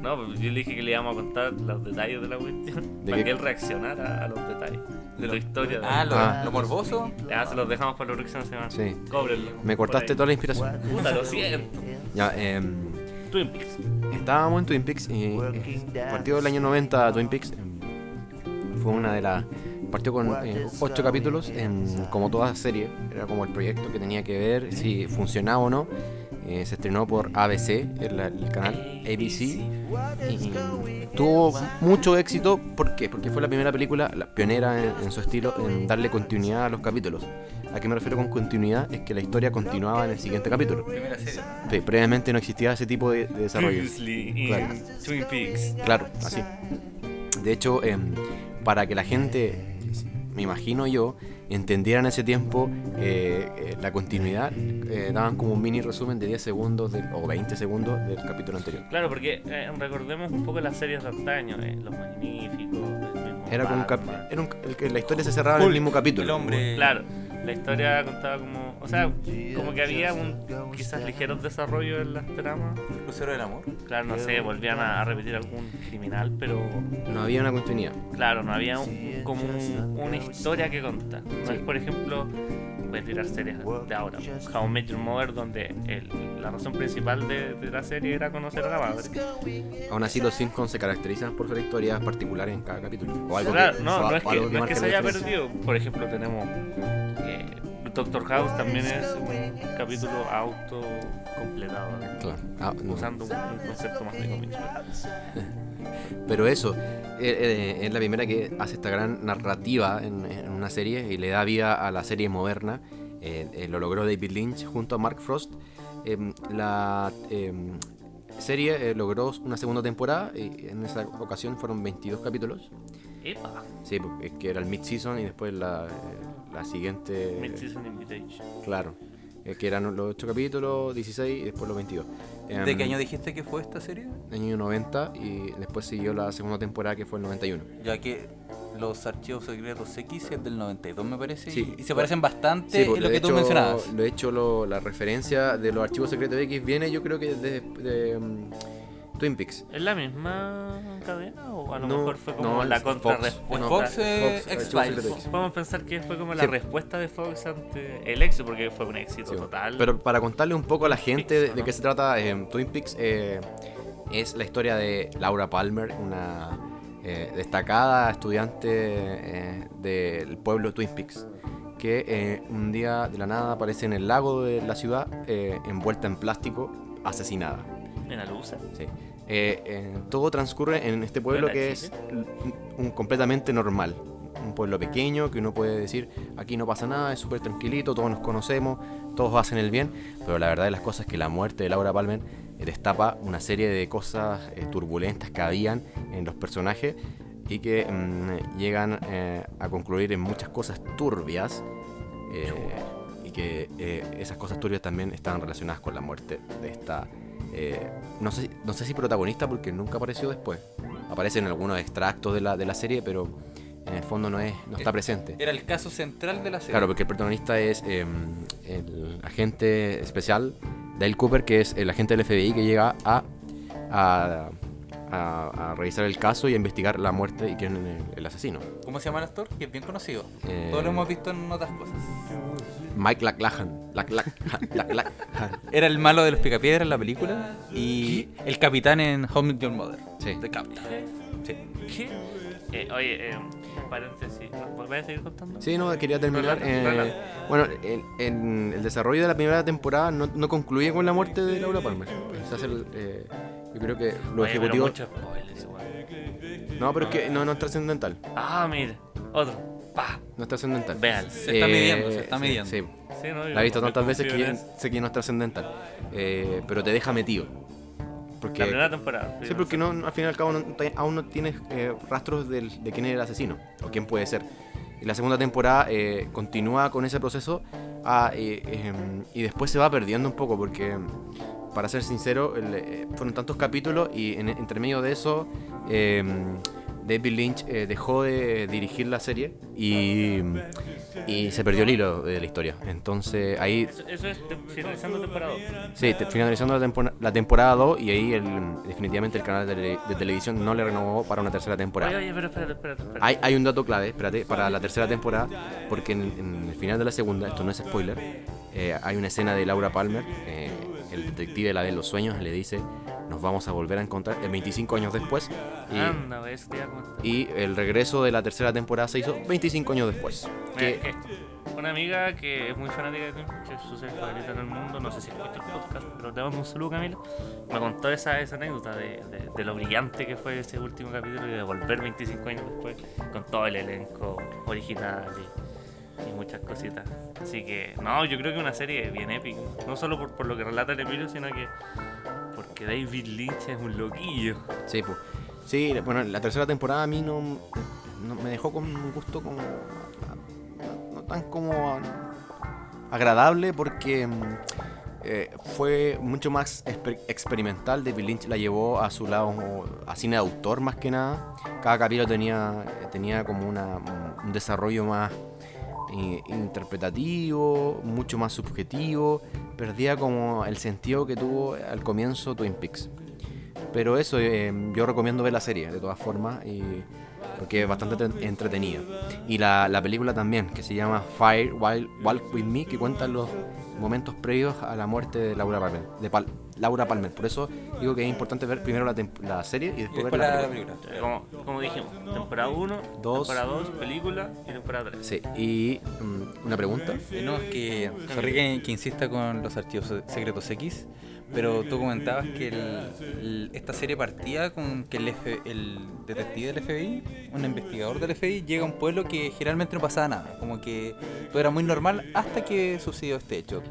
No, pues yo le dije que le íbamos a contar los detalles de la cuestión ¿De para qué? que él reaccionara a los detalles de tu historia. Ah, lo, Ah. lo morboso. Ya se los dejamos para la próxima semana. Sí. Cóbrenlo. Me cortaste toda la inspiración. Puta, lo siento. Ya, em, Twin Peaks. Estábamos en Twin Peaks y eh, a partir del año 90 Twin Peaks em, fue una de las partió con eh, ocho capítulos, en, como toda serie, era como el proyecto que tenía que ver si funcionaba o no. Eh, se estrenó por ABC, el, el canal ABC, y tuvo mucho éxito. ¿Por qué? Porque fue la primera película, la pionera en, en su estilo, en darle continuidad a los capítulos. ¿A qué me refiero con continuidad? Es que la historia continuaba en el siguiente capítulo. Primera serie. Sí, previamente no existía ese tipo de, de desarrollo. Previously in Claro. Twin Peaks. Claro, así. De hecho, em, para que la gente, me imagino yo, entendiera en ese tiempo eh, eh, la continuidad, eh, daban como un mini resumen de 10 segundos del- o 20 segundos del capítulo anterior. Claro, porque eh, recordemos un poco las series de antaño, eh, Los Magníficos, el mismo Era como un cap- era un- el que la historia se cerraba en el mismo capítulo. El hombre. Claro, la historia contaba como. O sea, como que había un quizás ligeros desarrollo en las tramas. Crucero del amor. Claro, no sé, volvían a, a repetir algún criminal, pero No había una continuidad. claro, no había un- como un- una historia que contar. No es, por ejemplo, voy a tirar series de ahora, How I Met Your Mother, donde el- la razón principal de, de la serie era conocer a la madre. Aún así, los Simpsons se caracterizan por ser historias particulares en cada capítulo. O algo Claro, que, no, no es que, no es que se haya perdido. Por ejemplo, tenemos eh, Doctor House también es un capítulo auto completado, Claro. Ah, no. usando un, un concepto más de cómics. *laughs* Pero eso, eh, eh, es la primera que hace esta gran narrativa en, en una serie y le da vida a la serie moderna. Eh, eh, lo logró David Lynch junto a Mark Frost. Em, la em, serie eh, logró una segunda temporada y en esa ocasión fueron 22 capítulos. Epa, Sí, porque es que era el mid-season y después la, eh, la siguiente... Mid-Season Invitation. Claro, que eran los 8 capítulos, 16 y después los 22. ¿De Em, qué año dijiste que fue esta serie? año 90 y después siguió la segunda temporada que fue el 91. Ya que los archivos secretos X es del 92 me parece. Sí. Y se parecen bastante pues, en lo que tú mencionabas. De hecho, lo- la referencia de los archivos secretos X viene, yo creo que de, de, mm, Twin Peaks. ¿Es la misma cadena o a lo No, mejor fue como no, la es Fox. contrarrespuesta? No, Fox, eh, Fox, Archivos X-Files. Secretos X. Podemos pensar que fue como la Sí. respuesta de Fox ante el éxito, porque fue un éxito Sí, total. Pero para contarle un poco a la gente de, Peaks, de ¿no? qué se trata eh, Twin Peaks, eh, es la historia de Laura Palmer, una eh, destacada estudiante eh, del pueblo Twin Peaks, que eh, un día de la nada aparece en el lago de la ciudad, eh, envuelta en plástico, asesinada. en Alusa. Sí. Eh, eh, todo transcurre en este pueblo ¿Era que es un, completamente normal. Un pueblo pequeño que uno puede decir, aquí no pasa nada, es súper tranquilito, todos nos conocemos, todos hacen el bien, pero la verdad de las cosas es que la muerte de Laura Palmer eh, destapa una serie de cosas eh, turbulentas que habían en los personajes y que mm, llegan eh, a concluir en muchas cosas turbias eh, y que esas cosas turbias también están relacionadas con la muerte de esta eh, no, sé, no sé si protagonista porque nunca apareció después aparece en algunos extractos de la, de la serie pero en el fondo no es no está presente Era el caso central de la serie. Claro, porque el protagonista es eh, el agente especial Dale Cooper, que es el agente del FBI que llega a, a, a- a revisar el caso y a investigar la muerte y quién es el, el asesino. ¿Cómo se llama el actor? Que es bien conocido. Eh, Todos lo hemos visto en otras cosas. Mike Laclahan. Laclahan. Laclahan. Era el malo de los picapiedras en la película y el capitán en Home With Your Mother. Sí. The Captain. Sí. ¿Qué? Eh, oye, eh, paréntesis. ¿Nos ¿Vas a seguir contando? Sí, no, quería terminar. Eh, bueno, en, en el desarrollo de la primera temporada no, no concluye con la muerte de Laura Palmer. Se hace el, eh, yo creo que los Oye, pero ejecutivos. muchos spoilers igual. No, pero es que no, no es trascendental. Ah, mira. Otro. Pa. No es trascendental. Vean. Se está midiendo, se está midiendo. Sí, Sí, ¿no? La he visto tantas veces que sé que no es trascendental. Eh, pero te deja metido. Porque, La primera temporada. sí, porque no, al fin y al cabo no- aún no tienes eh, rastros del- de quién es el asesino o quién puede ser. Y la segunda temporada eh, continúa con ese proceso ah, eh, y después se va perdiendo un poco porque, para ser sincero, el, eh, fueron tantos capítulos y en, entre medio de eso em, David Lynch eh, dejó de dirigir la serie y, y se perdió el hilo de la historia. Entonces ahí Eso, eso es te- finalizando temporada. Sí, te- finalizando la, tempora- la temporada 2 y ahí el- definitivamente el canal de, tele- de televisión no le renovó para una tercera temporada. Oye, oye, pero espérate, espérate, espérate. Hay, hay un dato clave, espérate, para la tercera temporada, porque en, en el final de la segunda, esto no es spoiler, eh, hay una escena de Laura Palmer eh, el detective la en los sueños le dice, nos vamos a volver a encontrar eh, 25 años después. Y, Anda, bestia. y el regreso de la tercera temporada se hizo 25 años después. Mira, Que, una amiga que es muy fanática de Twin Peaks, que es su serie favorita en el mundo, no sé si escucha el podcast, pero te damos un saludo, Camilo. Me contó esa, esa anécdota de, de- de lo brillante que fue ese último capítulo y de volver 25 años después con todo el elenco original y, y muchas cositas. Así que, no, yo creo que una serie bien épica. No solo por, por lo que relata el Emilio, sino que porque David Lynch es un loquillo. sí, pues. Sí, bueno, la tercera temporada a mí no, me dejó con un gusto como no, tan como agradable porque eh, fue mucho más exper- experimental. David Lynch la llevó a su lado a cine de autor más que nada. Cada capítulo tenía, tenía como una, un desarrollo más interpretativo, mucho más subjetivo. Perdía como el sentido que tuvo al comienzo Twin Peaks. Pero eso, eh, yo recomiendo ver la serie de todas formas, porque es bastante entre- entretenida. Y la, la película también, que se llama Fire While Walk With Me, que cuenta los momentos previos a la muerte de Laura Palmer. De Pal- Laura Palmer. Por eso digo que es importante ver primero la, la serie y Y después, después ver la la película. película. Como, como dijimos, temporada 1, Dos. temporada 2, película y temporada 3. Sí, y mm, una pregunta. Eh, No, es que, sorry que, que insista con los archivos se- secretos X, pero tú comentabas que el- esta serie partía con que el, F- el detective del FBI, un investigador del FBI, llega a un pueblo que generalmente no pasaba nada, como que todo era muy normal hasta que sucedió este hecho.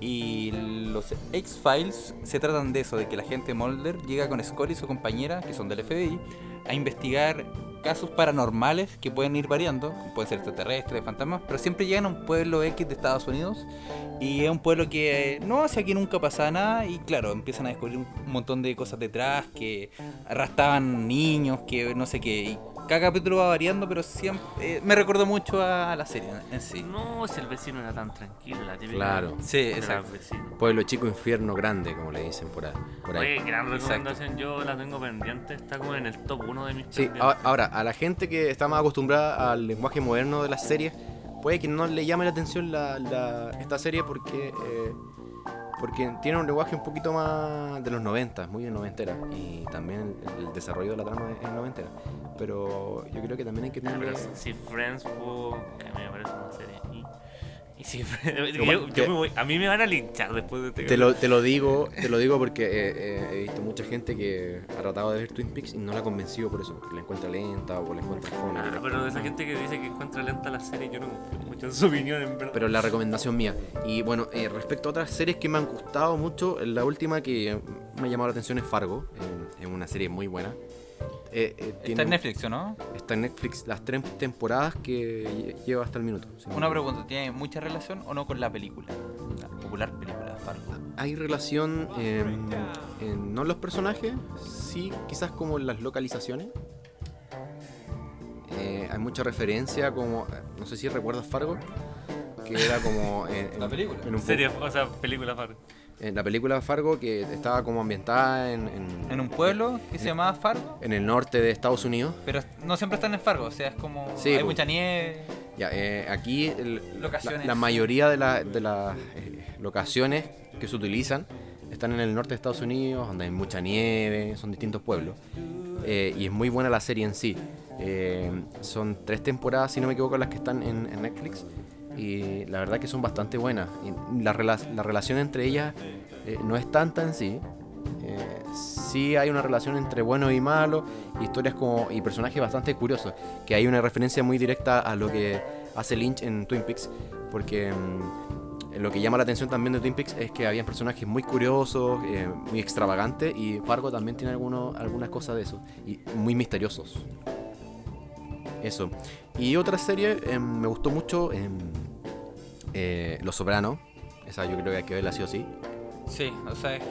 Y los X-Files se tratan de eso, de que la gente Mulder llega con Scully y su compañera, que son del FBI, a investigar casos paranormales que pueden ir variando, pueden ser extraterrestres, fantasmas, pero siempre llegan a un pueblo X de Estados Unidos y es un pueblo que eh, no hacia aquí nunca pasa nada y claro, empiezan a descubrir un montón de cosas detrás, que arrastraban niños, que no sé qué, y cada capítulo va variando, pero siempre eh, me recordó mucho a la serie en sí. No, si el vecino era tan tranquilo, la típica. Claro. Sí, exacto. Pueblo chico, infierno grande, como le dicen por ahí. Por ahí. Oye, gran Exacto. recomendación, yo la tengo pendiente, está como en el top 1 de mis Sí, pendientes. ahora, a la gente que está más acostumbrada al lenguaje moderno de las series, puede que no le llame la atención la, la- esta serie porque eh, porque tiene un lenguaje un poquito más de los 90, muy de noventera, y también el, el desarrollo de la trama es noventera. Pero yo creo que también hay que Ah, tener... pero si- Friends pudo, que a mí me parece una serie. Y, y si Friends- Pero yo, bueno, yo te- me voy, a mí me van a linchar después de este Te lo, te lo digo, te lo digo porque eh, eh, he visto mucha gente que ha tratado de ver Twin Peaks y no la ha convencido por eso, porque la encuentra lenta o la encuentra fome. Ah, pero de esa gente que dice que encuentra lenta la serie, yo no confío mucho en su opinión, en verdad. pero la recomendación mía. Y bueno, eh, respecto a otras series que me han gustado mucho, la última que me ha llamado la atención es Fargo. eh, es una serie muy buena. Eh, eh, Está en Netflix, ¿o no? Está en Netflix las tres temporadas que lle- lleva hasta el minuto. Una pregunta, ¿tiene mucha relación o no con la película? La popular película, Fargo. Hay relación, eh, en- no en los personajes, sí, quizás como en las localizaciones. Eh, hay mucha referencia, como, no sé si recuerdas Fargo, que era como en, en- La película. en un serie, o sea, película Fargo. En la película Fargo que estaba como ambientada en, en, En un pueblo que se llamaba Fargo, en el norte de Estados Unidos. pero no siempre están en Fargo, o sea, es como Sí, hay pues. mucha nieve. Ya, eh, aquí el- la mayoría de, la- de las eh, locaciones que se utilizan están en el norte de Estados Unidos, donde hay mucha nieve, son distintos pueblos. Eh, y es muy buena la serie en sí. Eh, son tres temporadas, si no me equivoco, las que están en, en Netflix. Y la verdad que son bastante buenas. Y la, rela- la relación entre ellas eh, no es tanta en sí. Eh, sí hay una relación entre bueno y malo, historias como y personajes bastante curiosos, que hay una referencia muy directa a lo que hace Lynch en Twin Peaks, porque mm, lo que llama la atención también de Twin Peaks es que habían personajes muy curiosos, eh, muy extravagantes, y Fargo también tiene algunos, algunas cosas de eso, y muy misteriosos. Eso. Y otra serie, eh, me gustó mucho, eh, eh, Los Sopranos, esa yo creo que hay que verla sí o sí. Sí, o sea, es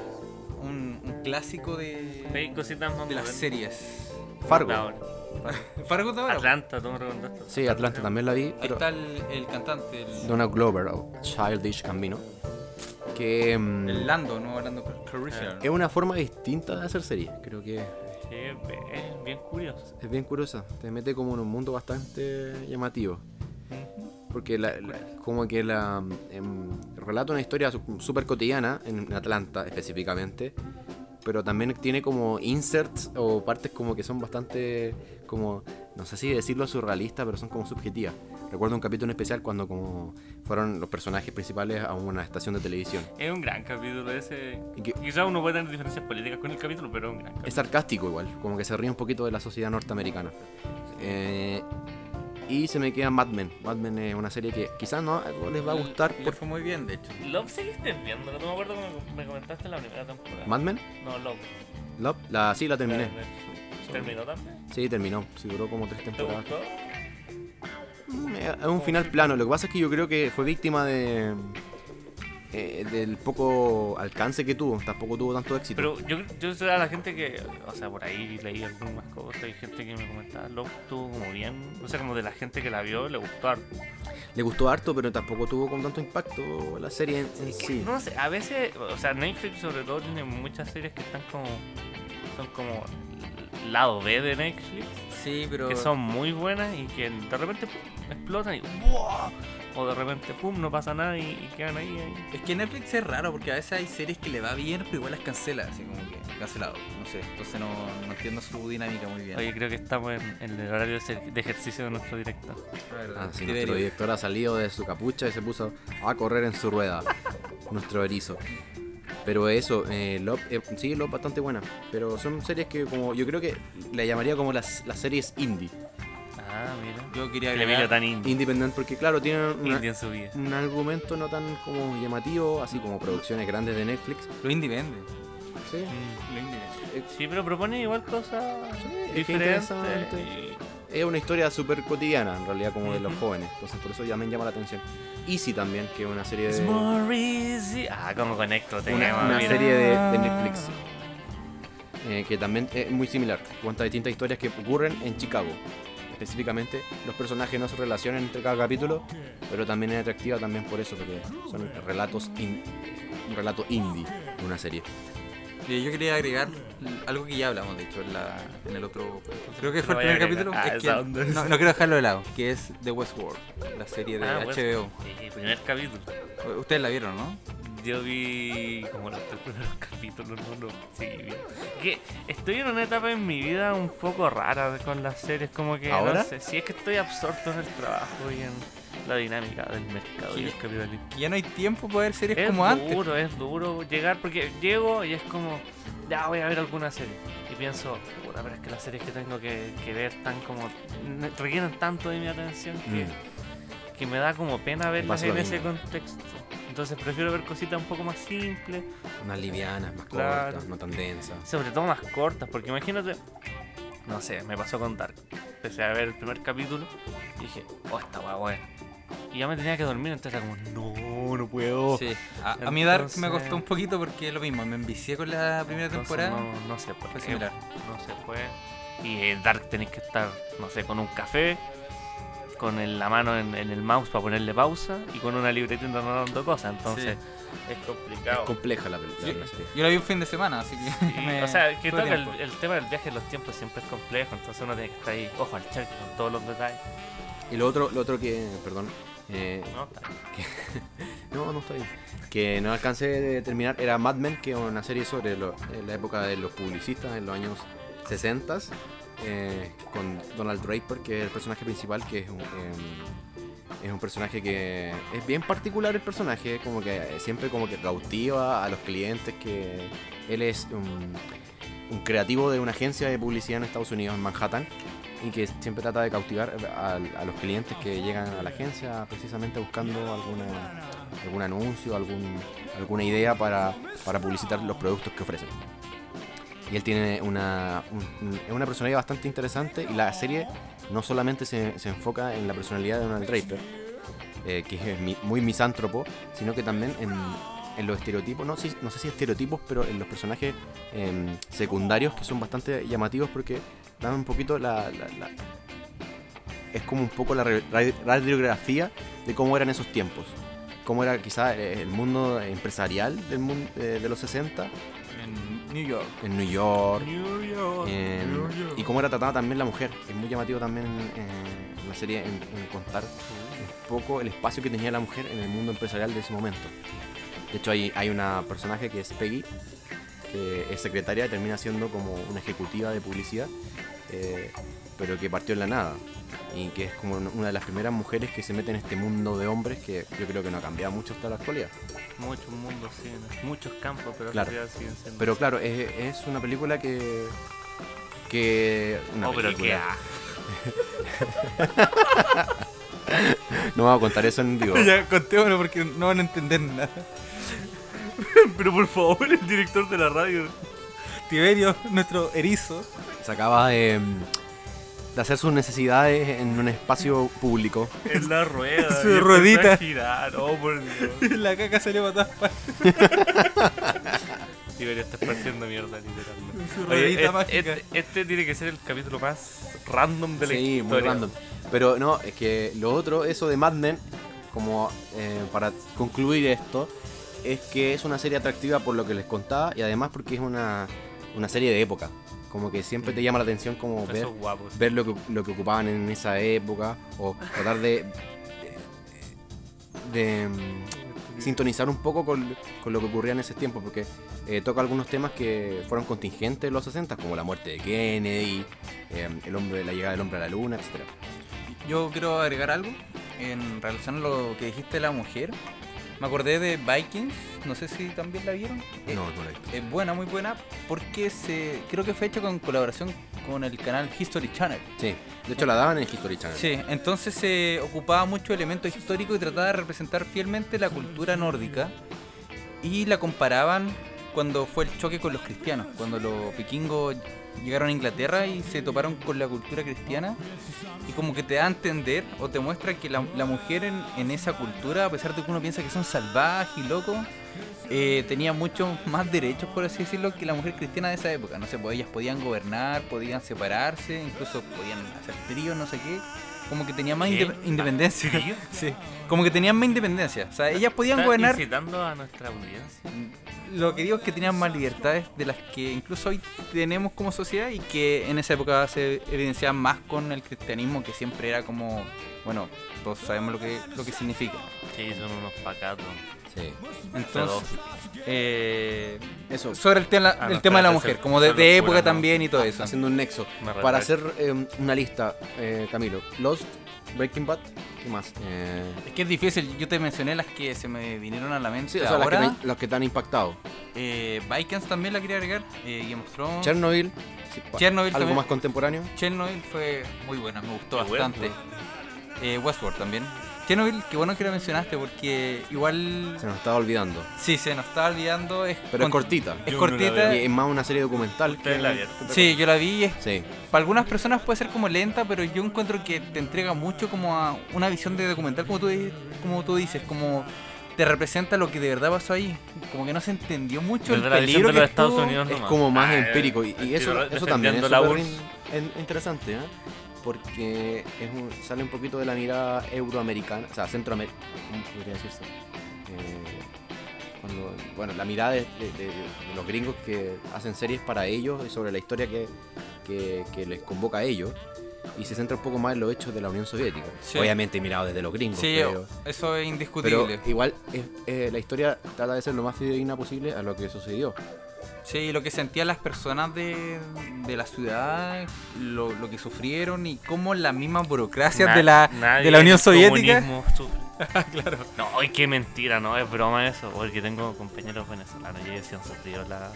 un, un clásico de, Hay cositas más de las modernas. series. Fargo. Ahora. *laughs* Fargo de ahora. Atlanta, tú me recomendaste. Sí, Atlanta también la vi, Ahí pero está el, el cantante, el, Donald Glover o Childish Gambino, que mm, el Lando, no Lando Calrissian. es una forma distinta de hacer series. Creo que Sí, es bien curioso. es bien curiosa. Te mete como en un mundo bastante llamativo. Porque la- la- como que la em, relata una historia súper cotidiana en Atlanta específicamente, pero también tiene como inserts o partes como que son bastante como no sé si decirlo surrealistas, pero son como subjetivas. Recuerdo un capítulo en especial cuando como fueron los personajes principales a una estación de televisión. Es un gran capítulo ese. Quizás uno puede tener diferencias políticas con el capítulo, pero es un gran capítulo. Es sarcástico igual, como que se ríe un poquito de la sociedad norteamericana. Eh, y se me queda Mad Men. Mad Men es una serie que quizás no les va a gustar Le por fue muy bien, de hecho. Love seguiste viendo, no me acuerdo que me comentaste la primera temporada. Mad Men. No, Love. Love, la, sí, la terminé. ¿Terminó también? Sí, terminó. Sí, duró como tres ¿Te temporadas. gustó? Mm, es un final plano. Lo que pasa es que yo creo que fue víctima de eh, del poco alcance que tuvo. Tampoco tuvo tanto éxito. Pero yo, yo sé a la gente que, o sea, por ahí leí algunas cosas, hay gente que me comentaba, Love estuvo como bien, o sea, como de la gente que la vio, le gustó harto. Le gustó harto, pero tampoco tuvo con tanto impacto la serie en, en sí. No sé, a veces, o sea, Netflix sobre todo tiene muchas series que están como, son como lado B de Netflix, Sí, pero. que son muy buenas y que de repente explotan y ¡wow! O de repente, pum, no pasa nada y, y quedan ahí, ahí. Es que Netflix es raro porque a veces hay series que le va bien, pero igual las cancela, así como que cancelado. No sé, entonces no, no entiendo su dinámica muy bien. Oye, creo que estamos en, en el horario de ejercicio de nuestro director. Ah, sí, nuestro director ha salido de su capucha y se puso a correr en su rueda. nuestro erizo. Pero eso, eh, Love, eh, sí, Love bastante buena. Pero son series que como yo creo que le llamaría como las, las series indie. Yo quería Que le agregar. tan indie, Independent porque claro, tienen una- un argumento no tan como llamativo, así como producciones grandes de Netflix. Lo indie vende. Sí. Mm. Lo indie vende. Sí, pero propone igual cosas diferentes. Es una historia súper cotidiana, en realidad, como de los jóvenes. Entonces, por eso ya me llama la atención. Easy también, que es una serie It's de. more easy. Ah, como conecto tema. una, serie de, de Netflix eh, que también es muy similar. Cuenta distintas historias que ocurren en Chicago. Específicamente, los personajes no se relacionan entre cada capítulo, pero también es atractiva también por eso, porque son relatos in- un relato indie de una serie. Y yo quería agregar algo que ya hablamos, de hecho, en, la, en el otro. Creo que fue el primer capítulo. Ah, es que- no, no quiero dejarlo de lado, que es The Westworld, la serie de Ah. HBO. Sí, primer capítulo. Ustedes la vieron, ¿no? Yo vi como los tres primeros *laughs* capítulos, no, no, sí. Que estoy en una etapa en mi vida un poco rara con las series, como que ¿Ahora? no sé, si es que estoy absorto en el trabajo y en la dinámica del mercado y el capitalismo. Ya no hay tiempo para ver series Es como antes. duro, es duro llegar porque llego y es como, ya voy a ver alguna serie. Y pienso, puta, pero es que las series que tengo que, que ver están como, requieren tanto de mi atención que, Mm. que me da como pena verlas en ese contexto. Entonces prefiero ver cositas un poco más simples, Más livianas, más Claro. cortas, no tan densas. sobre todo más cortas, porque imagínate, no sé, me pasó con Dark. Empecé a ver el primer capítulo y dije, oh, esta buena. Y ya me tenía que dormir, entonces era como, no, no puedo. Sí. A, a mí Dark me Entonces- costó un poquito porque es lo mismo, me envicié con la primera Entonces temporada. No, no se puede. Fue similar. No se puede. Y en Dark tenéis que estar, no sé, con un café, con el- la mano en, en el mouse para ponerle pausa y con una libreta dando cosas. Entonces es Es complicado. compleja la, película Sí. la serie. Yo la vi un fin de semana, así que. Y, *laughs* me- o sea, que toca el, el tema del viaje en los tiempos siempre es complejo, entonces uno tiene que estar ahí, ojo al charque con todos los detalles. Y lo otro, lo otro que, perdón, eh, ¿no? Está- *laughs* no, no está bien. Que no alcancé de terminar era Mad Men, que es una serie sobre lo- eh, la época de los publicistas en los años 60 eh, con Donald Draper, que es el personaje principal, que es un, eh, es un personaje que es bien particular el personaje, como que siempre como que cautiva a los clientes, que él es un, un creativo de una agencia de publicidad en Estados Unidos, en Manhattan, y que siempre trata de cautivar a, a los clientes que llegan a la agencia precisamente buscando alguna, algún anuncio, algún, alguna idea para, para publicitar los productos que ofrecen. Y él tiene una, un- una personalidad bastante interesante y la serie no solamente se, se enfoca en la personalidad de Donald Draper, eh, que es mi- muy misántropo, sino que también en, en los estereotipos, no, sé- no sé si estereotipos, pero en los personajes em, secundarios que son bastante llamativos porque dan un poquito la, la- la- es como un poco la radiografía de cómo eran esos tiempos. Cómo era quizá eh, el mundo empresarial del mundo, de los 60 En New York. en New York, New York, en- New York. y cómo era tratada también la mujer. Es muy llamativo también eh, una serie en, en contar un poco el espacio que tenía la mujer en el mundo empresarial de ese momento. De hecho, hay, hay una personaje que es Peggy, que es secretaria y termina siendo como una ejecutiva de publicidad, eh, pero que partió en la nada. Y que es como una de las primeras mujeres que se mete en este mundo de hombres que yo creo que no ha cambiado mucho hasta la actualidad. Muchos mundos, sí, muchos campos, pero Claro. siguen siendo. Pero claro, es, es una película que. que. Una Oh, pero película. asco. *laughs* No vamos a contar eso en vivo. *laughs* ya, contémoslo porque no van a entender nada. *laughs* Pero por favor, el director de la radio. Tiberio, nuestro erizo, Se acaba de, de hacer sus necesidades en un espacio público. En la rueda. Su ruedita. a girar. Oh, por Dios. *laughs* la caca salió para todas partes. *laughs* Tiberio está esparciendo mierda, literalmente. Su Oye, ruedita este, mágica. este- este tiene que ser el capítulo más random de la Sí, muy random. Pero no, es que lo otro, eso de Mad Men, como eh, para concluir esto, es que es una serie atractiva por lo que les contaba y además porque es una, una serie de época. Como que siempre te llama la atención como ver, guapos. ver lo que, lo que ocupaban en esa época o tratar de, de, de, mm, sintonizar un poco con, con lo que ocurría en ese tiempo porque eh, toca algunos temas que fueron contingentes en los 60 como la muerte de Kennedy, eh, el hombre, la llegada del hombre a la luna, etcétera. Yo quiero agregar algo en relación a lo que dijiste de la mujer. Me acordé de Vikings, no sé si también la vieron. No, no la he visto. Es buena, muy buena, porque se creo que fue hecho con colaboración con el canal History Channel. Sí, de hecho la daban en History Channel. Sí, entonces se ocupaba mucho elementos históricos y trataba de representar fielmente la cultura nórdica y la comparaban cuando fue el choque con los cristianos, cuando los vikingos llegaron a Inglaterra y se toparon con la cultura cristiana y como que te da a entender o te muestra que la, la mujer en, en esa cultura, a pesar de que uno piensa que son salvajes y locos, eh, tenía muchos más derechos, por así decirlo, que la mujer cristiana de esa época. No sé, pues ellas podían gobernar, podían separarse, incluso podían hacer tríos, no sé qué. Como que tenían más inde- independencia. *laughs* Sí. Como que tenían más independencia. O sea, ellas podían gobernar. incitando a nuestra audiencia. Lo que digo es que tenían más libertades de las que incluso hoy tenemos como sociedad y que en esa época se evidenciaban más con el cristianismo, que siempre era como, bueno, todos sabemos lo que, lo que significa. Sí, son unos pacatos. Sí. Entonces, eh, Eso, sobre el, tema Ah, el no, tema de la mujer, como de, de época ¿no? también y todo eso. haciendo un nexo. Para hacer eh, una lista, eh, Camilo, Lost, Breaking Bad, ¿qué más? Eh, Es que es difícil, yo te mencioné las que se me vinieron a la mente sí, o sea, las que, ahora. te- los que te han impactado. Eh, Vikings también la quería agregar, eh, Game of Thrones. Chernobyl, sí, Chernobyl algo también. más contemporáneo. Chernobyl fue muy buena, me gustó Y bastante. Eh, Westworld también. Chernobyl, qué bueno que lo mencionaste porque igual... Se nos estaba olvidando. Sí, se nos estaba olvidando. Es Pero es con- cortita. Es Yo no cortita. veo. Y es más una serie documental. Que- la. Sí, yo la vi. y es- Sí. para algunas personas puede ser como lenta, pero yo encuentro que te entrega mucho como a una visión de documental, como tú, como tú dices, como te representa lo que de verdad pasó ahí. Como que no se entendió mucho Desde el peligro de que los Estados estuvo. Unidos Es nomás. como más Ah, empírico. Y, y eso, eso también es la in- in- interesante, ¿eh? Porque es un- sale un poquito de la mirada euroamericana, o sea, centroamericana, ¿cómo podría decirse? Eh, cuando, bueno, la mirada de, de- de- de los gringos que hacen series para ellos y sobre la historia que, que- que les convoca a ellos. Y se centra un poco más en los hechos de la Unión Soviética. Sí. Obviamente mirado desde los gringos. Sí, pero, eso es pero indiscutible. igual es- eh, la historia trata de ser lo más fidedigna posible a lo que sucedió. Sí, lo que sentían las personas de, de la ciudad, lo, lo que sufrieron y cómo las mismas burocracias Na- de la, de la Unión en Soviética. comunismo sufre. *laughs* claro. No, ay, qué mentira, no, es broma eso, porque tengo compañeros venezolanos y ellos sí han sufrido la-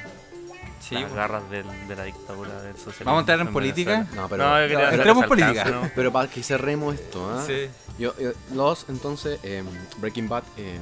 Sí, las pues. garras del- de la dictadura del socialismo. ¿Vamos a entrar en política? Venezuela. No, pero, No, yo entremos ese política. pero para que cerremos esto, ¿ah? Sí. Yo, yo- Lost, entonces, em, Breaking Bad, em,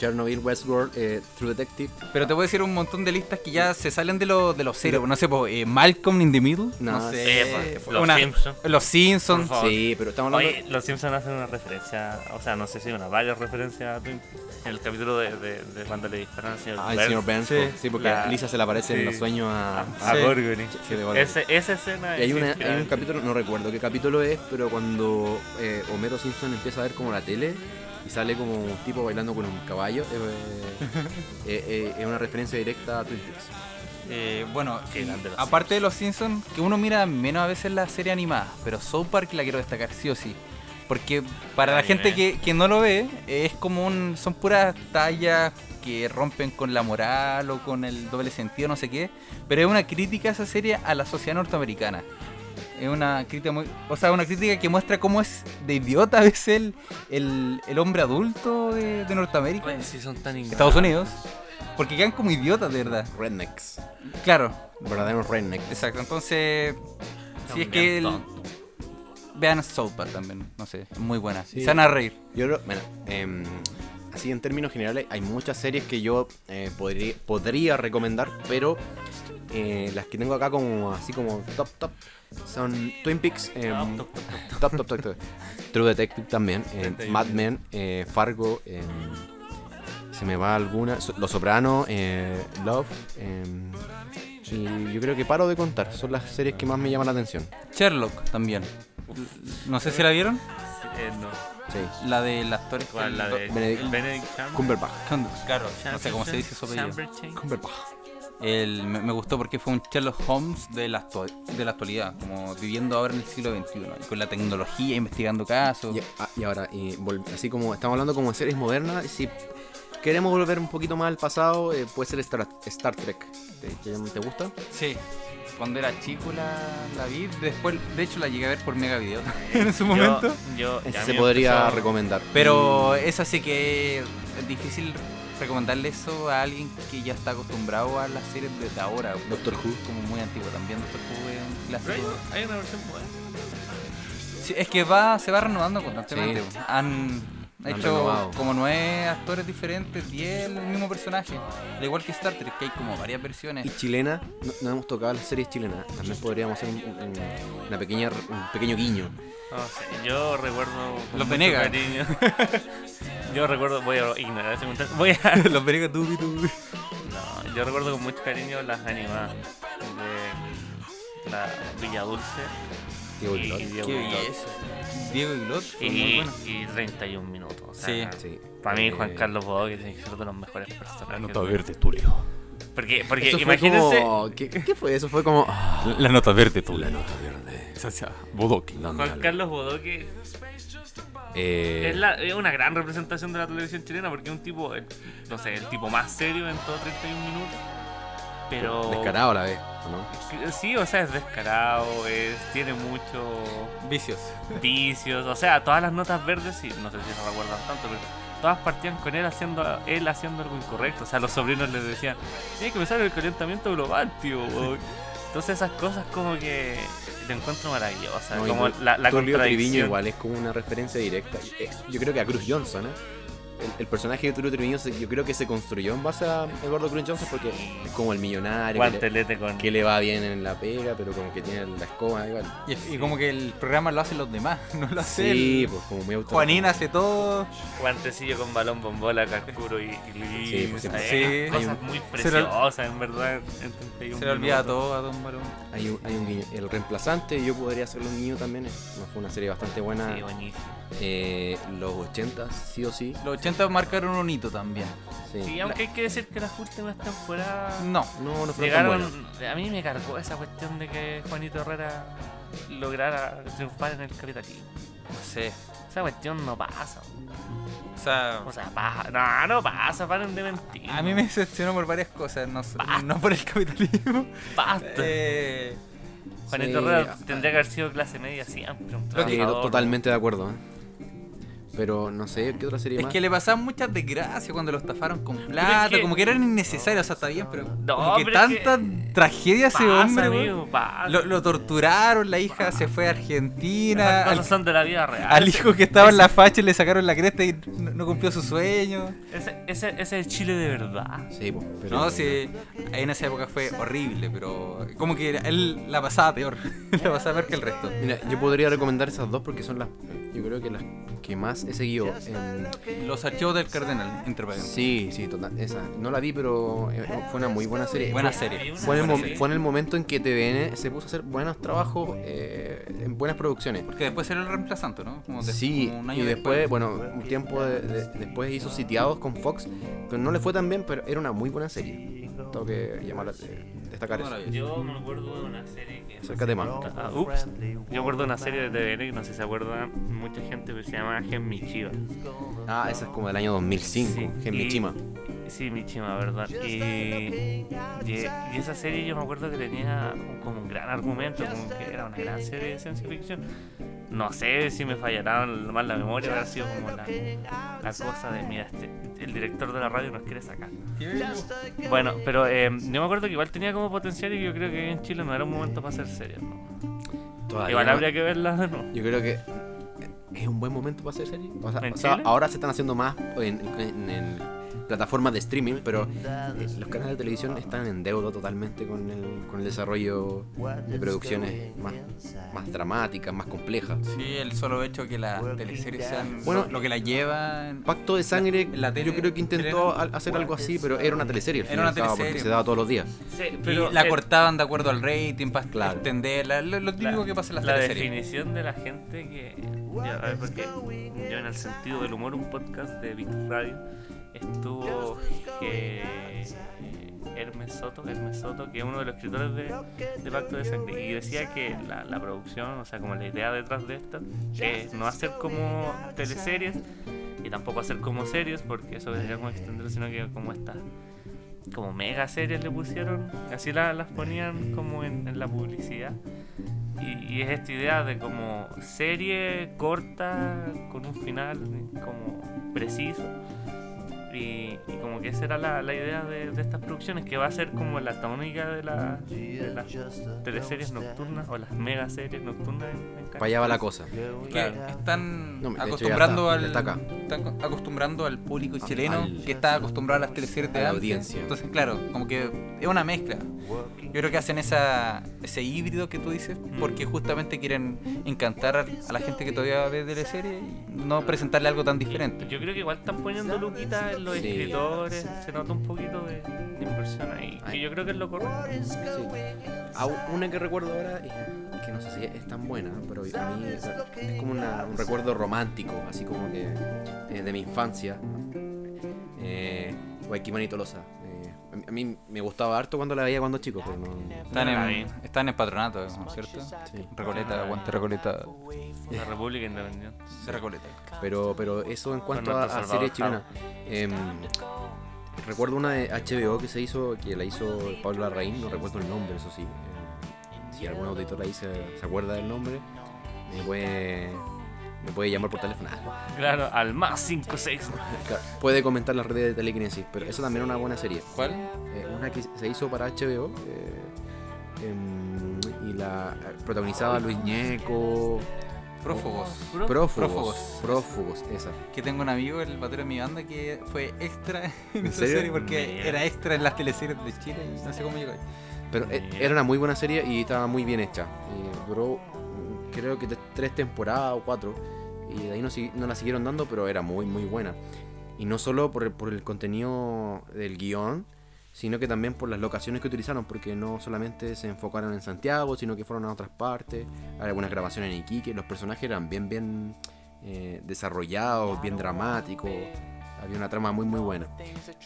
Chernobyl, Westworld, eh, True Detective. Pero te voy a decir un montón de listas que ya se salen de lo, de los serios. No sé, pues, eh, Malcolm in the Middle. No, No, sé. Eh, Los una- Simpsons. Los Simpsons. Por favor. Sí, pero estamos hablando. Oye, los Simpsons hacen una referencia, o sea, no sé si una varias referencias a en el capítulo de, de, de cuando le disparan al señor Ah, el señor Burns, Sí. sí, porque La- a Lisa se le aparece en sí. los sueños a. a Sí. Gorgory. Sí, de Gorgory. Ese- esa escena Y hay, es una- hay un en- capítulo, no recuerdo qué capítulo es, pero cuando eh, Homero Simpson empieza a ver como la tele y sale como un tipo bailando con un caballo, eh, *laughs* eh, eh, es una referencia directa a Twin Peaks. Eh, bueno, aparte de los Simpsons, que uno mira menos a veces la serie animada, pero South Park la quiero destacar sí o sí. Porque para la gente que, que no lo ve, es como un. Son puras tallas que rompen con la moral o con el doble sentido, no sé qué. Pero es una crítica esa serie a la sociedad norteamericana. Es una crítica muy. O sea, una crítica que muestra cómo es de idiota a veces el, el, el hombre adulto de, de Norteamérica. Oye, sí son tan. Estados Unidos. Porque quedan como idiotas, de verdad. Rednecks. Claro, Verdaderos rednecks. exacto. Entonces, si es que. el- vean South Park también, no sé, es muy buena. Sí. Se van a reír. Yo creo, bueno, em, así en términos generales, hay muchas series que yo eh, podría, podría recomendar, pero eh, las que tengo acá como así como top top son Twin Peaks, em, Top, top, top, top, top, top. True Detective también, eh, 31. Mad Men, eh, Fargo, em, se me va alguna, So- Los Sopranos, eh, Love, em, y yo creo que paro de contar, son las series que más me llaman la atención. Sherlock también. No sé si la vieron. Eh, no. Sí. La del actor. este, ¿Cuál? La de Benedict- Benedict Cumberbatch. Cumberbatch. Claro, no sé cómo se dice su apellido. Cumberbatch. El- me, me gustó porque fue un Sherlock Holmes de la, de la actualidad, como viviendo ahora en el siglo XXI, y con la tecnología, investigando casos. Y, ah, y ahora, y así como estamos hablando como de series modernas, si queremos volver un poquito más al pasado, eh, puede ser Star, Star Trek. ¿Te, gusta? Sí, cuando era chico la, la vi, después, de hecho la llegué a ver por Mega Video *laughs* en su momento. Yo, yo, se podría empezó- recomendar. Pero esa sí que es difícil recomendarle eso a alguien que ya está acostumbrado a las series desde ahora. Doctor Who. Como muy antiguo también, Doctor Who es un Pero clásico. hay, hay una versión buena. Sí, es que va, se va renovando constantemente. Sí. Han Han hecho renovado. como nueve actores diferentes, diez el mismo personaje. Al igual que Star Trek, que hay como varias versiones. Y chilena, no, no hemos tocado las series chilenas. También podríamos hacer un, un- una pequeña, un pequeño guiño. Yo recuerdo. Los Venegas. cariño. *laughs* yo recuerdo, voy a ignorar ese comentario. Voy a. *laughs* Los Venegas Dubi Dubi. No, yo recuerdo con mucho cariño las animadas de la Villa Dulce Diego y, Vilot. Diego Glot fue muy y, bueno. y 31 minutos. O Sí. sea, Sí. Para mí, Eh, Juan Carlos Bodoque tiene que ser de los mejores personajes. verde, Tulio. Porque, porque imagínense. como. ¿qué, qué fue? Eso fue como. ah, La, nota verde, Tulio. La nota verde. Esa sea, Bodoque. Juan Carlos Bodoque eh, es, la- es una gran representación de la televisión chilena porque es un tipo, el- no sé, el tipo más serio en todo 31 minutos. Pero. Descarado a la vez, ¿o ¿no? Sí, o sea, es descarado, es, tiene muchos Vicios. vicios. O sea, todas las notas verdes, sí, no sé si se recuerdan tanto, pero todas partían con él haciendo él haciendo algo incorrecto. O sea, los sobrinos les decían, tienes que pensar en el calentamiento global, tío. Entonces esas cosas como que te encuentro maravillosas. No, como la, la contradicción. igual es como una referencia directa. Eh, Yo creo que a Cruz Johnson, ¿eh? El, el personaje de Tulio Triviño se- yo creo que se construyó en base a Eduardo Cruz Johnson porque es como el millonario que le, Guantelete con... que le va bien en la pega, pero como que tiene la escoba igual. Y, y como que el programa lo hacen los demás, *laughs* no lo hace Sí, él. pues como muy auto. Juanina hace todo. Guantecillo con balón, bombola, Carcuro y, y. Sí, pues, siempre. Sí. Cosas Hay un- muy preciosas, en verdad. en 31 Se le olvida todo a Don Barón. Hay un, hay un guiño. El reemplazante, yo podría hacerlo un guiño también. fue una serie bastante buena. Sí, buenísimo. Eh, los 80, sí o sí. Los 80 marcaron un hito también. Sí. Sí, aunque hay que decir que las últimas temporadas No. No, no llegaron. A mí me cargó esa cuestión de que Juanito Herrera lograra triunfar en el capitalismo. No sé. Esa cuestión no pasa. O sea, O sea, pasa. No, no pasa, paren de mentir. a mí me decepcionó por varias cosas, no, no por el capitalismo. Basta. Eh, Juanito Sí, Herrera tendría que haber sido clase media siempre. Un Sí, trabajador. totalmente de acuerdo. ¿eh? Pero no sé, ¿qué otra serie es más? que le pasaban muchas desgracias cuando lo estafaron con plata, que- como que eran innecesarios, o sea, está bien, pero No, como que pero es tanta tragedia ese hombre, amigo. Lo, lo torturaron, la hija se fue a Argentina, al, son de la vida real. al hijo que estaba en la facha le sacaron la cresta y no, no cumplió su sueño. Ese, ese, ese es el Chile de verdad. Sí, pues, pero... No, sí, en esa época fue horrible, pero como que él la pasaba peor, *laughs* la pasaba peor que el resto. Mira, yo podría recomendar esas dos porque son las, yo creo que las que más he seguido. en- Los archivos del cardenal, entre paréntesis. Sí, sí, total, esa. No la vi, pero eh, fue una muy buena serie. Buena Fue- serie. Fue en, el Buena mom- serie. fue en el momento en que TVN se puso a hacer buenos trabajos eh, en buenas producciones. Porque después era el reemplazante, ¿no? Como de- Sí, como un año y después, bueno, un tiempo de- de- después hizo sitiados con Fox, pero no le fue tan bien, pero era una muy buena serie. Tengo que llamar, a- eh, destacar eso. Yo me acuerdo de una serie que Acércate más. Ah, ups. Yo acuerdo de una serie de TVN que no sé si se acuerdan mucha gente, pero se llama Gen Michiba. Ah, esa es como del año 2005. Sí, Gen y- Michima. Sí, Michima, ¿verdad? Y, y, y esa serie yo me acuerdo que tenía un- como un gran argumento, como que era una gran serie de ciencia ficción. No sé si me fallará mal la memoria, habrá sido como la, la cosa de, mira, este, el director de la radio nos quiere sacar. Bueno, pero eh, yo me acuerdo que igual tenía como potencial y yo creo que en Chile no era un momento para hacer series, ¿no? Todavía Igual no. habría que verla de nuevo. Yo creo que es un buen momento para hacer series. O sea, ¿En o sea, Chile? ahora se están haciendo más en, en- en plataformas de streaming, pero eh, los canales de televisión están en deuda totalmente con el, con el desarrollo de producciones más, más dramáticas, más complejas. Sí, el solo hecho que las teleseries sean Bueno, lo, lo que la llevan. Pacto de Sangre, La tele yo creo que intentó hacer algo así, pero era una teleserie al fin Era una cabo, porque teleserie. se daba todos los días. Sí, y la el- cortaban de acuerdo al rating para Claro. extenderla. Lo, lo típico la- que pasa en las la teleseries. definición de la gente que ya, a ver, porque yo en el sentido del humor un podcast de Big Radio estuvo eh, Hermes Soto Hermes Soto que es uno de los escritores de, Pacto de Sangre y decía que la, producción o sea como la idea detrás de esta es no hacer como teleseries y tampoco hacer como series porque eso sería como extenderlo sino que como estas como mega series le pusieron, así la- las ponían como en, en la publicidad. Y, y es esta idea de como serie corta, con un final como preciso. Y, y como que esa era la, la idea de, de estas producciones, que va a ser como la tónica de, la, de las teleseries nocturnas o las mega series nocturnas en. Para allá va la cosa. que Claro. están No, acostumbrando está, al están acostumbrando al público A- chileno al- que está acostumbrado a las teleseries de la audiencia. Entonces, claro, como que es una mezcla. Yo creo que hacen esa ese híbrido que tú dices porque justamente quieren encantar a, a la gente que todavía ve teleseries y no presentarle algo tan diferente. Yo creo que igual están poniendo luquitas en los Sí. escritores, se nota un poquito de, de inversión ahí, que yo creo que es lo correcto. Sí. Ah, una que recuerdo ahora, eh, que no sé si es tan buena, pero a mí es es como una- un recuerdo romántico, así como que eh, de mi infancia. Eh, Guayquimán y Tolosa. A mí- me gustaba harto cuando la veía cuando chico, pero no. Están en, están en patronato, ¿no es cierto? Sí. Recoleta, aguante Recoleta. La República Independiente. Se Recoleta. Pero, pero eso en cuanto a, series chilenas. Em, recuerdo una de HBO que se hizo, que la hizo Pablo Larraín, no recuerdo el nombre, eso sí. Eh, si algún auditor ahí se, se acuerda del nombre, me puede, me puede llamar por teléfono. Claro, al más 5, 6. claro, puede comentar las redes de telequinesis, pero esa también es una buena serie. ¿Cuál? Eh, una que se hizo para HBO eh, em, y la protagonizaba Luis Ñeco. Prófugos. Prófugos. Prófugos. Prófugos, esa. Que tengo un amigo, el batero de mi banda, que fue extra *laughs* en, ¿En esa serio? serie porque Mira. era extra en las teleseries de Chile y no sé cómo llegó ahí. Pero eh, Mira. era una muy buena serie y estaba muy bien hecha. Y duró, creo que tres temporadas o cuatro. Y de ahí no, no la siguieron dando, pero era muy, muy buena. Y no solo por el, por el contenido del guion, sino que también por las locaciones que utilizaron, porque no solamente se enfocaron en Santiago, sino que fueron a otras partes. Hay algunas grabaciones en Iquique, los personajes eran bien, bien eh, desarrollados, bien dramáticos. Había una trama muy, muy buena.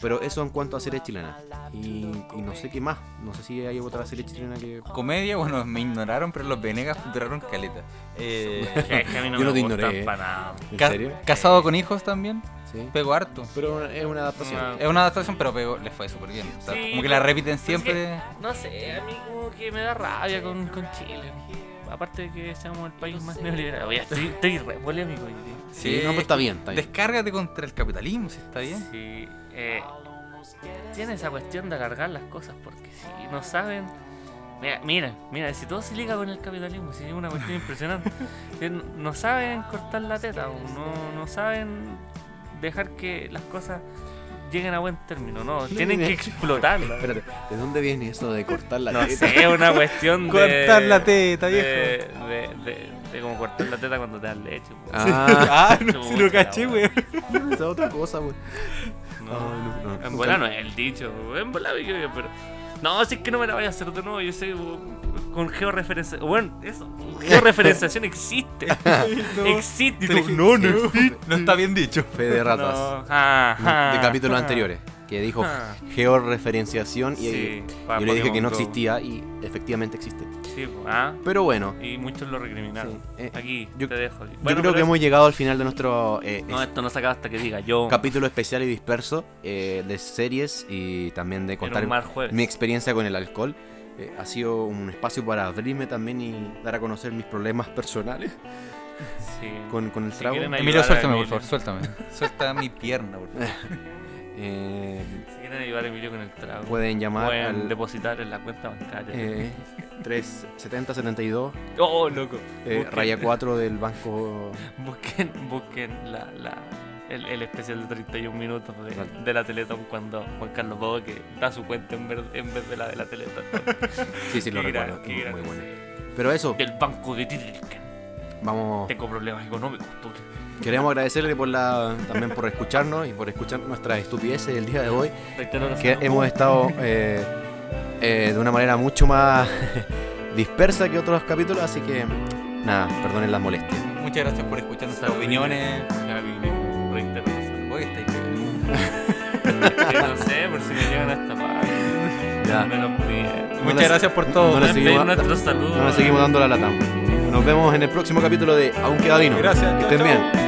Pero eso en cuanto a series chilenas. Y, y no sé qué más. No sé si hay otra serie chilena que. Comedia, bueno, me ignoraron, pero los Venegas duraron caleta. *laughs* Eh, Es que a mí no Yo me no te ignoré, eh. para nada. ¿En ca- serio? Casado con hijos también, Sí. pegó harto. Pero es una adaptación. Es una adaptación, pero pegó, les fue súper bien. O sea, Sí, como que la repiten es que, siempre. no sé, a mí como que me da rabia con, con Chile. Aparte de que seamos el país más neoliberal. Oye, estoy, estoy re polémico. Sí, no, pues está bien, está bien. Descárgate contra el capitalismo, si está bien. Sí, eh, tiene esa cuestión de alargar las cosas porque si no saben. Mira, mira, mira, si todo se liga con el capitalismo, si es una cuestión impresionante. *laughs* Eh, no- No saben cortar la teta, o no, no saben dejar que las cosas lleguen a buen término, no, *laughs* tienen que explotarla. Espérate, ¿de dónde viene eso de cortar la No teta? sé, es una cuestión *laughs* de. Cortar la teta, viejo. De, de, de como cortar la teta cuando te dan leche. po. Ah, Ah, no, si lo Chucha, caché, weón. weón. *laughs* esa es otra cosa, güey. No, Ah, no, no, en bola no es el dicho, en bola yo, pero. No, si es que no me la vaya a hacer de nuevo, yo sé con georreferencia. Bueno, eso, georreferenciación *laughs* existe. *laughs* Existe. Y tú, no, no existe. No está bien dicho. Fe de ratas. No, de capítulos anteriores. Que dijo Ah. georreferenciación y pa- yo le dije que no Pokémon Go. existía y efectivamente existe. Sí, ah, Pero bueno, y muchos lo recriminaron. Sí, eh, Aquí, yo- te dejo. yo Bueno, creo que pero hemos llegado al final de nuestro eh, No, es- esto no se acaba hasta que diga yo. capítulo especial y disperso eh, de series y también de contar mi experiencia con el alcohol. Eh, ha sido un espacio para abrirme también y dar a conocer mis problemas personales Sí. con, con el Si trago. Emilio, suéltame, por favor, suéltame. *laughs* Suelta mi pierna, por favor. *laughs* Eh, Si quieren ayudar a Emilio con el trago, pueden llamar pueden al depositar en la cuenta bancaria. eh, 37072 oh, loco. eh, Busquen- raya *laughs* 4 del banco. Busquen, busquen la, la, el, el especial de 31 minutos de, Vale. de la Teletón cuando Juan Carlos Boque da su cuenta en vez, en vez de la de la Teletón. *laughs* Sí, sí, lo Qué gran- recuerdo. qué Muy gran- bueno. Pero eso, Del banco de Titilken. vamos. Tengo problemas económicos. tú. Queremos agradecerle por la, también por escucharnos y por escuchar nuestras estupideces el día de hoy. Que hemos estado eh, eh, de una manera mucho más *laughs* dispersa que otros capítulos, así que nada, perdonen las molestias. Muchas gracias por escuchar nuestras opiniones. *laughs* No sé, por si me llegan a esta parte. Ya. Muchas gracias por todo. le Ven, seguimos- nuestros saludos. No nos seguimos dando la lata. Nos vemos en el próximo capítulo de Aún queda vino. Gracias, Que estén chao. bien.